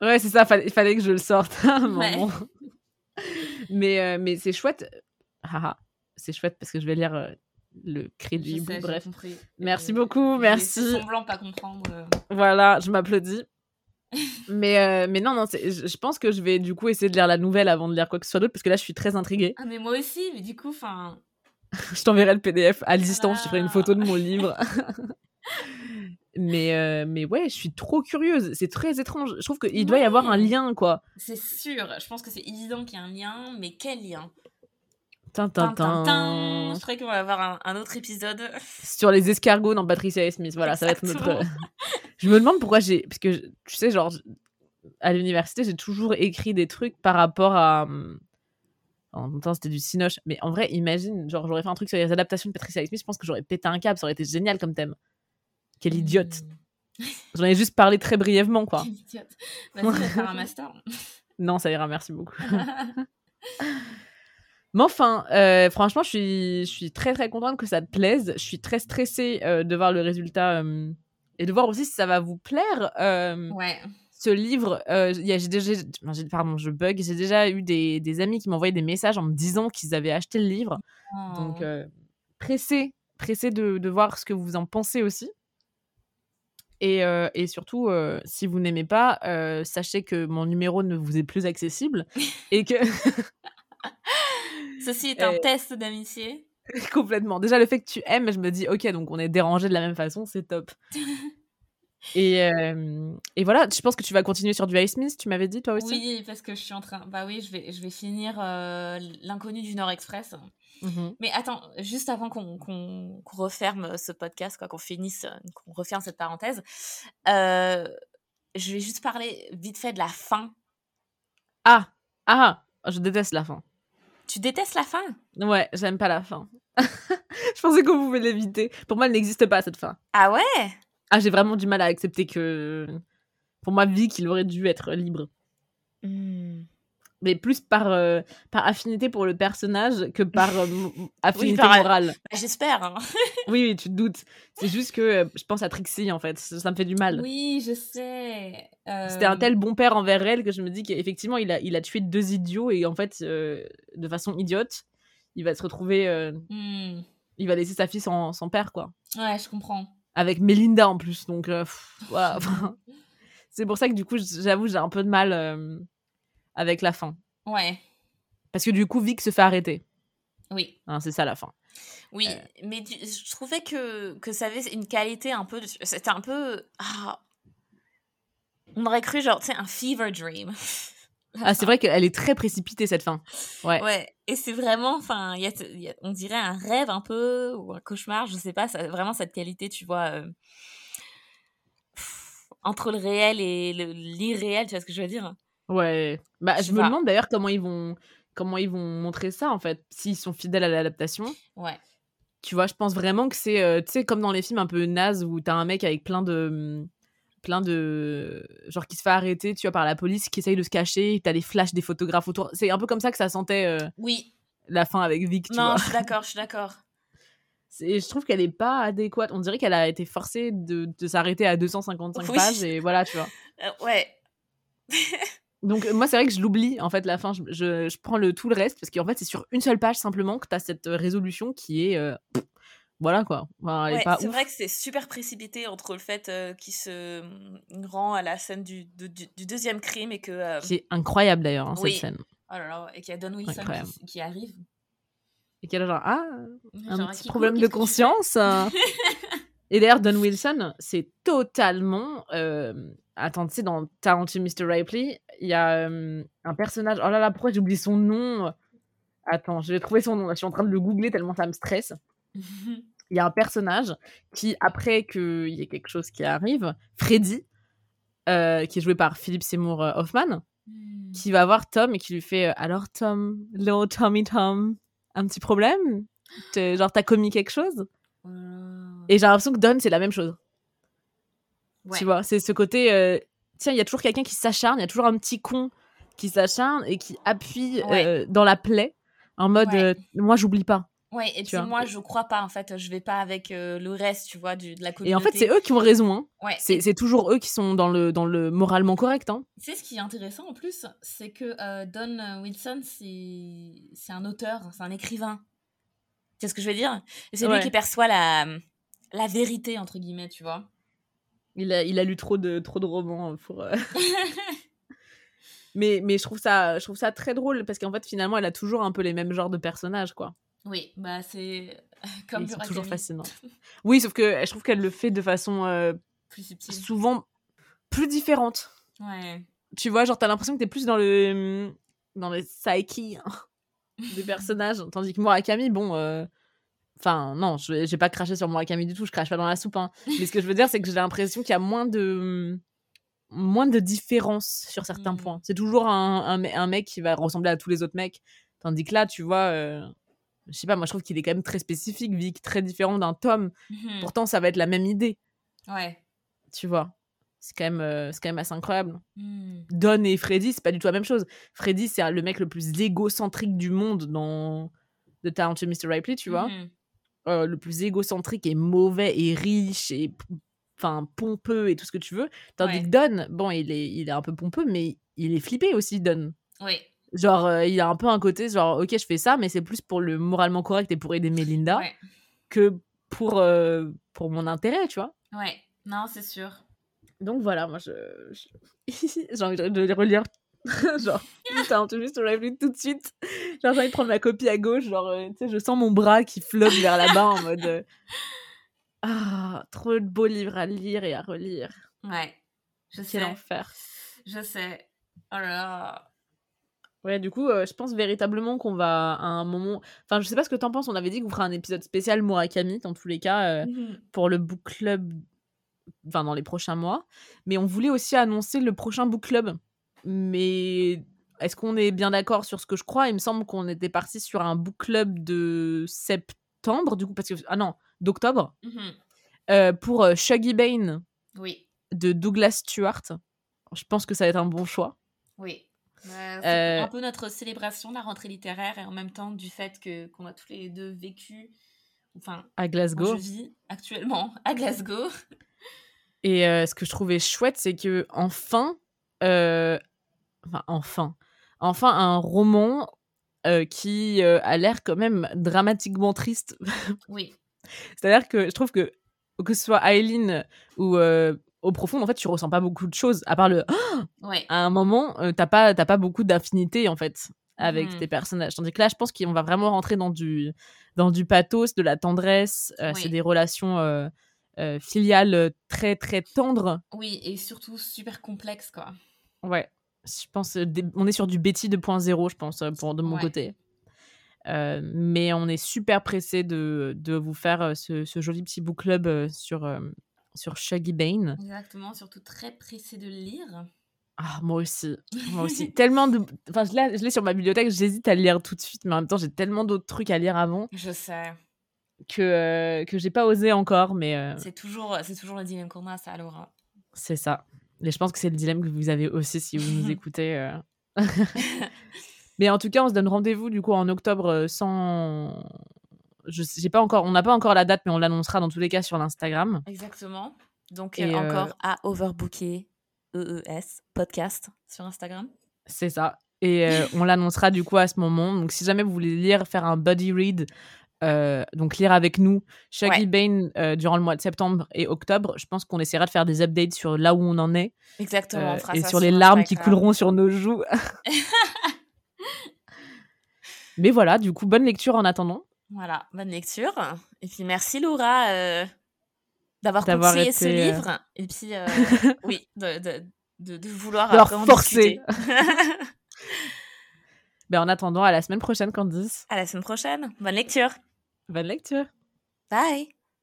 Ouais, c'est ça, il fallait que je le sorte à un moment mais euh, mais c'est chouette. C'est chouette parce que je vais lire euh, le crédit. Bref. Merci beaucoup, merci. semblant pas comprendre. Euh. Voilà, je m'applaudis. mais, mais non, non, je, pense que je vais du coup essayer de lire la nouvelle avant de lire quoi que ce soit d'autre parce que là je suis très intriguée. Ah, mais moi aussi, mais du coup, enfin. je t'enverrai le PDF à distance, je ferai une photo de mon livre. Mais, euh, mais ouais, je suis trop curieuse. C'est très étrange. Je trouve qu'il doit y avoir un lien, quoi. C'est sûr. Je pense que c'est évident qu'il y a un lien, mais quel lien? Tintin. Je crois qu'on va avoir un, autre épisode. Sur les escargots dans Patricia Smith. Voilà, ça va être notre. je me demande pourquoi j'ai. Parce que tu sais, genre, à l'université, j'ai toujours écrit des trucs par rapport à. En même temps, c'était du cinoche. Mais en vrai, imagine, genre, j'aurais fait un truc sur les adaptations de Patricia Smith. Je pense que j'aurais pété un câble. Ça aurait été génial comme thème. Quelle idiote. Hmm. J'en ai juste parlé très brièvement, quoi. Quelle idiote. Vas-y, faire un master. non, ça ira, merci beaucoup. Mais enfin, euh, franchement, je suis, je suis très très contente que ça te plaise. Je suis très stressée euh, de voir le résultat euh, et de voir aussi si ça va vous plaire. ouais. Ce livre, j'ai déjà, pardon, je bug. J'ai déjà eu des, des amis qui m'envoyaient des messages en me disant qu'ils avaient acheté le livre. Donc, pressé, pressé de, de, voir ce que vous en pensez aussi. Et, et surtout, si vous n'aimez pas, sachez que mon numéro ne vous est plus accessible et que. Ceci est un test d'amitié. Complètement. Déjà, le fait que tu aimes, je me dis, ok, donc on est dérangé de la même façon, c'est top. et, euh, et voilà, je pense que tu vas continuer sur du Highsmith, tu m'avais dit toi aussi? Oui, parce que je suis en train. Bah oui, je vais, je vais finir euh, L'inconnu du Nord Express. Mhm. Mais attends, juste avant qu'on referme ce podcast, quoi, qu'on finisse, qu'on referme cette parenthèse, euh, je vais juste parler vite fait de la fin. Ah, ah, je déteste la fin. Tu détestes la fin? Ouais, j'aime pas la fin. je pensais qu'on pouvait l'éviter. Pour moi, elle n'existe pas cette fin. Ah ouais? Ah, j'ai vraiment du mal à accepter que. Pour moi, Vic, il aurait dû être libre. Hmm. Mais plus par, euh, par affinité pour le personnage que par euh, affinité par- morale. Bah, J'espère. hein. Oui, oui, tu te doutes. C'est juste que euh, je pense à Trixie, en fait. Ça, ça me fait du mal. Oui, je sais. C'était un Euh, tel bon père envers elle que je me dis qu'effectivement, il a, il a tué deux idiots et en fait, euh, de façon idiote, il va se retrouver. euh, hmm. il va laisser sa fille sans, sans père, quoi. Ouais, je comprends. Avec Melinda en plus. Donc, euh. Enfin, c'est pour ça que du coup, j'avoue, j'ai un peu de mal euh, avec la fin. Ouais, Parce que du coup, Vic se fait arrêter. oui. Hein, c'est ça la fin. Oui, Euh. mais je trouvais que, que ça avait une qualité un peu. C'était un peu. ah, on aurait cru, genre, tu sais, un fever dream. Ah, c'est vrai qu'elle est très précipitée cette fin. Ouais. Ouais, et c'est vraiment, enfin, il y a, il y a- on dirait un rêve un peu, ou un cauchemar, je sais pas, ça vraiment cette qualité, tu vois, euh, pff, entre le réel et l'irréel, tu vois ce que je veux dire? Ouais. Bah, Je me demande d'ailleurs comment ils vont comment ils vont montrer ça en fait, s'ils sont fidèles à l'adaptation. Ouais. Tu vois, je pense vraiment que c'est, euh, tu sais, comme dans les films un peu nazes où t'as un mec avec plein de plein de genre qui se fait arrêter, tu vois, par la police, qui essaye de se cacher, t'as les flashs des photographes autour. C'est un peu comme ça que ça sentait euh, Oui, la fin avec Vic, tu non, vois. je suis d'accord, je suis d'accord. Je trouve qu'elle est pas adéquate. On dirait qu'elle a été forcée de, de s'arrêter à 255 Oui. pages et voilà, tu vois. Euh, ouais, Donc euh, moi c'est vrai que je l'oublie en fait la fin, je, je, je prends le tout le reste parce qu'en fait c'est sur une seule page simplement que tu as cette euh, résolution qui est euh, pff, voilà quoi. Enfin, ouais c'est vrai que c'est super précipité entre le fait euh, qu'il se mm, rend à la scène du, du, du deuxième crime et que. euh, Qui est incroyable d'ailleurs hein, Oui. cette scène. oh là là, et qu'il y a Don Wilson qui, qui arrive. Et qu'elle a genre ah un Genre, petit problème de conscience. Et d'ailleurs Don Wilson c'est totalement euh, attends tu sais dans Talented Mr Ripley il y a euh, un personnage oh là là pourquoi j'ai oublié son nom? Attends, je vais trouver son nom. là. Je suis en train de le googler tellement ça me stresse. il y a un personnage qui, après qu'il y ait quelque chose qui arrive, Freddy, euh, qui est joué par Philip Seymour Hoffman, Hmm. qui va voir Tom et qui lui fait Alors, Tom, little Tommy Tom, un petit problème? Genre, t'as commis quelque chose Oh. Et j'ai l'impression que Don, c'est la même chose. Ouais. Tu vois, c'est ce côté. euh, Tiens, il y a toujours quelqu'un qui s'acharne, il y a toujours un petit con qui s'acharne et qui appuie Ouais. euh, dans la plaie en mode Ouais. euh, Moi, j'oublie pas. Ouais, et puis moi, je crois pas, en fait, je vais pas avec le reste, tu vois, du, de la communauté. Et en fait, c'est eux qui ont raison. Hein. Ouais, C'est c'est toujours eux qui sont dans le, dans le moralement correct. Hein. Tu sais, ce qui est intéressant en plus, c'est que Don Wilson, c'est c'est un auteur, c'est un écrivain. Tu sais ce que je veux dire? C'est lui qui perçoit la, la vérité, entre guillemets, tu vois. Il a, il a lu trop de, trop de romans pour. euh, mais, mais je trouve ça, je trouve ça très drôle parce qu'en fait, finalement, elle a toujours un peu les mêmes genres de personnages, quoi. oui, bah c'est comme Ils sont toujours fascinants. Oui, sauf que je trouve qu'elle le fait de façon euh, plus souvent plus différente. Ouais. Tu vois, genre, t'as l'impression que t'es plus dans le. dans le psyche hein, des personnages. Tandis que Murakami, bon. euh, Enfin, non, je j'ai pas craché sur Murakami du tout, je crache pas dans la soupe. hein. Mais ce que je veux dire, c'est que j'ai l'impression qu'il y a moins de moins de différence sur certains Mm. points. C'est toujours un, un, me- un mec qui va ressembler à tous les autres mecs. Tandis que là, tu vois, euh, je sais pas, moi je trouve qu'il est quand même très spécifique, Vic, très différent d'un Tom. Mhm. Pourtant, ça va être la même idée, Ouais. tu vois. C'est quand, même, euh, quand même assez incroyable. Hmm. Don et Freddy, c'est pas du tout la même chose. Freddy, c'est le mec le plus égocentrique du monde dans The Talented Mr. Ripley, tu vois. Euh, le plus égocentrique et mauvais et riche et enfin pompeux et tout ce que tu veux. Tandis Ouais. que Don, bon, il est, il est un peu pompeux, mais il est flippé aussi, Don. Oui. Genre, euh, il a un peu un côté, genre, ok, je fais ça, mais c'est plus pour le moralement correct et pour aider Melinda Ouais. que pour, euh, pour mon intérêt, tu vois. Ouais. Non, c'est sûr. Donc voilà, moi, je, j'ai envie de de relire genre, putain, tu juste, on l'a vu tout de suite. Genre, j'ai envie de prendre ma copie à gauche. Genre, euh, tu sais, je sens mon bras qui flotte vers là-bas en mode. euh, Ah, trop de beaux livres à lire et à relire. Ouais. Je Quel sais. enfer. Je sais. Oh là là. Ouais, du coup, euh, je pense véritablement qu'on va à un moment. Enfin, je sais pas ce que t'en penses. On avait dit qu'on ferait un épisode spécial Murakami, dans tous les cas, euh, Mhm. pour le book club. Enfin, dans les prochains mois. Mais on voulait aussi annoncer le prochain book club. Mais est-ce qu'on est bien d'accord sur ce que je crois? Il me semble qu'on était parti sur un book club de septembre, du coup, parce que. Ah non, d'octobre. Mhm. euh, pour euh, Shuggy Bane Oui. de Douglas Stewart. Je pense que ça va être un bon choix. Oui. Euh, c'est Euh, un peu notre célébration de la rentrée littéraire et en même temps du fait que qu'on a tous les deux vécu, enfin, À Glasgow. je vis actuellement à Glasgow. Et ce que je trouvais chouette, c'est que enfin, euh, enfin enfin, enfin un roman euh, qui euh, a l'air quand même dramatiquement triste. Oui. C'est-à-dire que je trouve que que ce soit Aileen ou au profond, en fait, tu ressens pas beaucoup de choses à part le. Ouais. À un moment, euh, t'as pas t'as pas beaucoup d'affinité en fait avec Mhm. tes personnages. Tandis que là, je pense qu'on va vraiment rentrer dans du dans du pathos, de la tendresse. euh, Oui. C'est des relations euh, filiales très très tendres. Oui, et surtout super complexe, quoi. Ouais, je pense euh, on est sur du Betty 2.0, je pense, euh, pour de mon Ouais. côté. Euh, mais on est super pressé de, de vous faire ce, ce joli petit book club sur, sur Shaggy Bane. Exactement, surtout très pressé de le lire. Ah, moi aussi, moi aussi. tellement de... Enfin, je l'ai je l'ai sur ma bibliothèque, j'hésite à le lire tout de suite, mais en même temps, j'ai tellement d'autres trucs à lire avant Je sais. que, euh, que j'ai pas osé encore, mais euh, C'est toujours, toujours le dilemme qu'on a, ça, Laura. c'est ça. Et je pense que c'est le dilemme que vous avez aussi si vous nous écoutez. euh. Mais en tout cas, on se donne rendez-vous du coup en octobre euh, sans. Je sais pas encore, on n'a pas encore la date, mais on l'annoncera dans tous les cas sur l'Instagram. Exactement. Donc, Et, euh, euh, encore à Overbooké EES podcast sur Instagram. C'est ça. Et euh, on l'annoncera du coup à ce moment. Donc si jamais vous voulez lire, faire un buddy read, euh, donc lire avec nous Shaggy Ouais. Bane euh, durant le mois de septembre et octobre, je pense qu'on essaiera de faire des updates sur là où on en est Exactement. euh, on fera et ça sur les larmes qui couleront sur nos joues. Mais voilà, du coup, bonne lecture en attendant. Voilà, bonne lecture. Et puis merci Laura euh, d'avoir conseillé ce été, euh, livre. Et puis, euh, oui, de, de, de, de vouloir leur forcer. Ben, en attendant, à la semaine prochaine, Candice. à la semaine prochaine. Bonne lecture. Bonne lecture. Bye.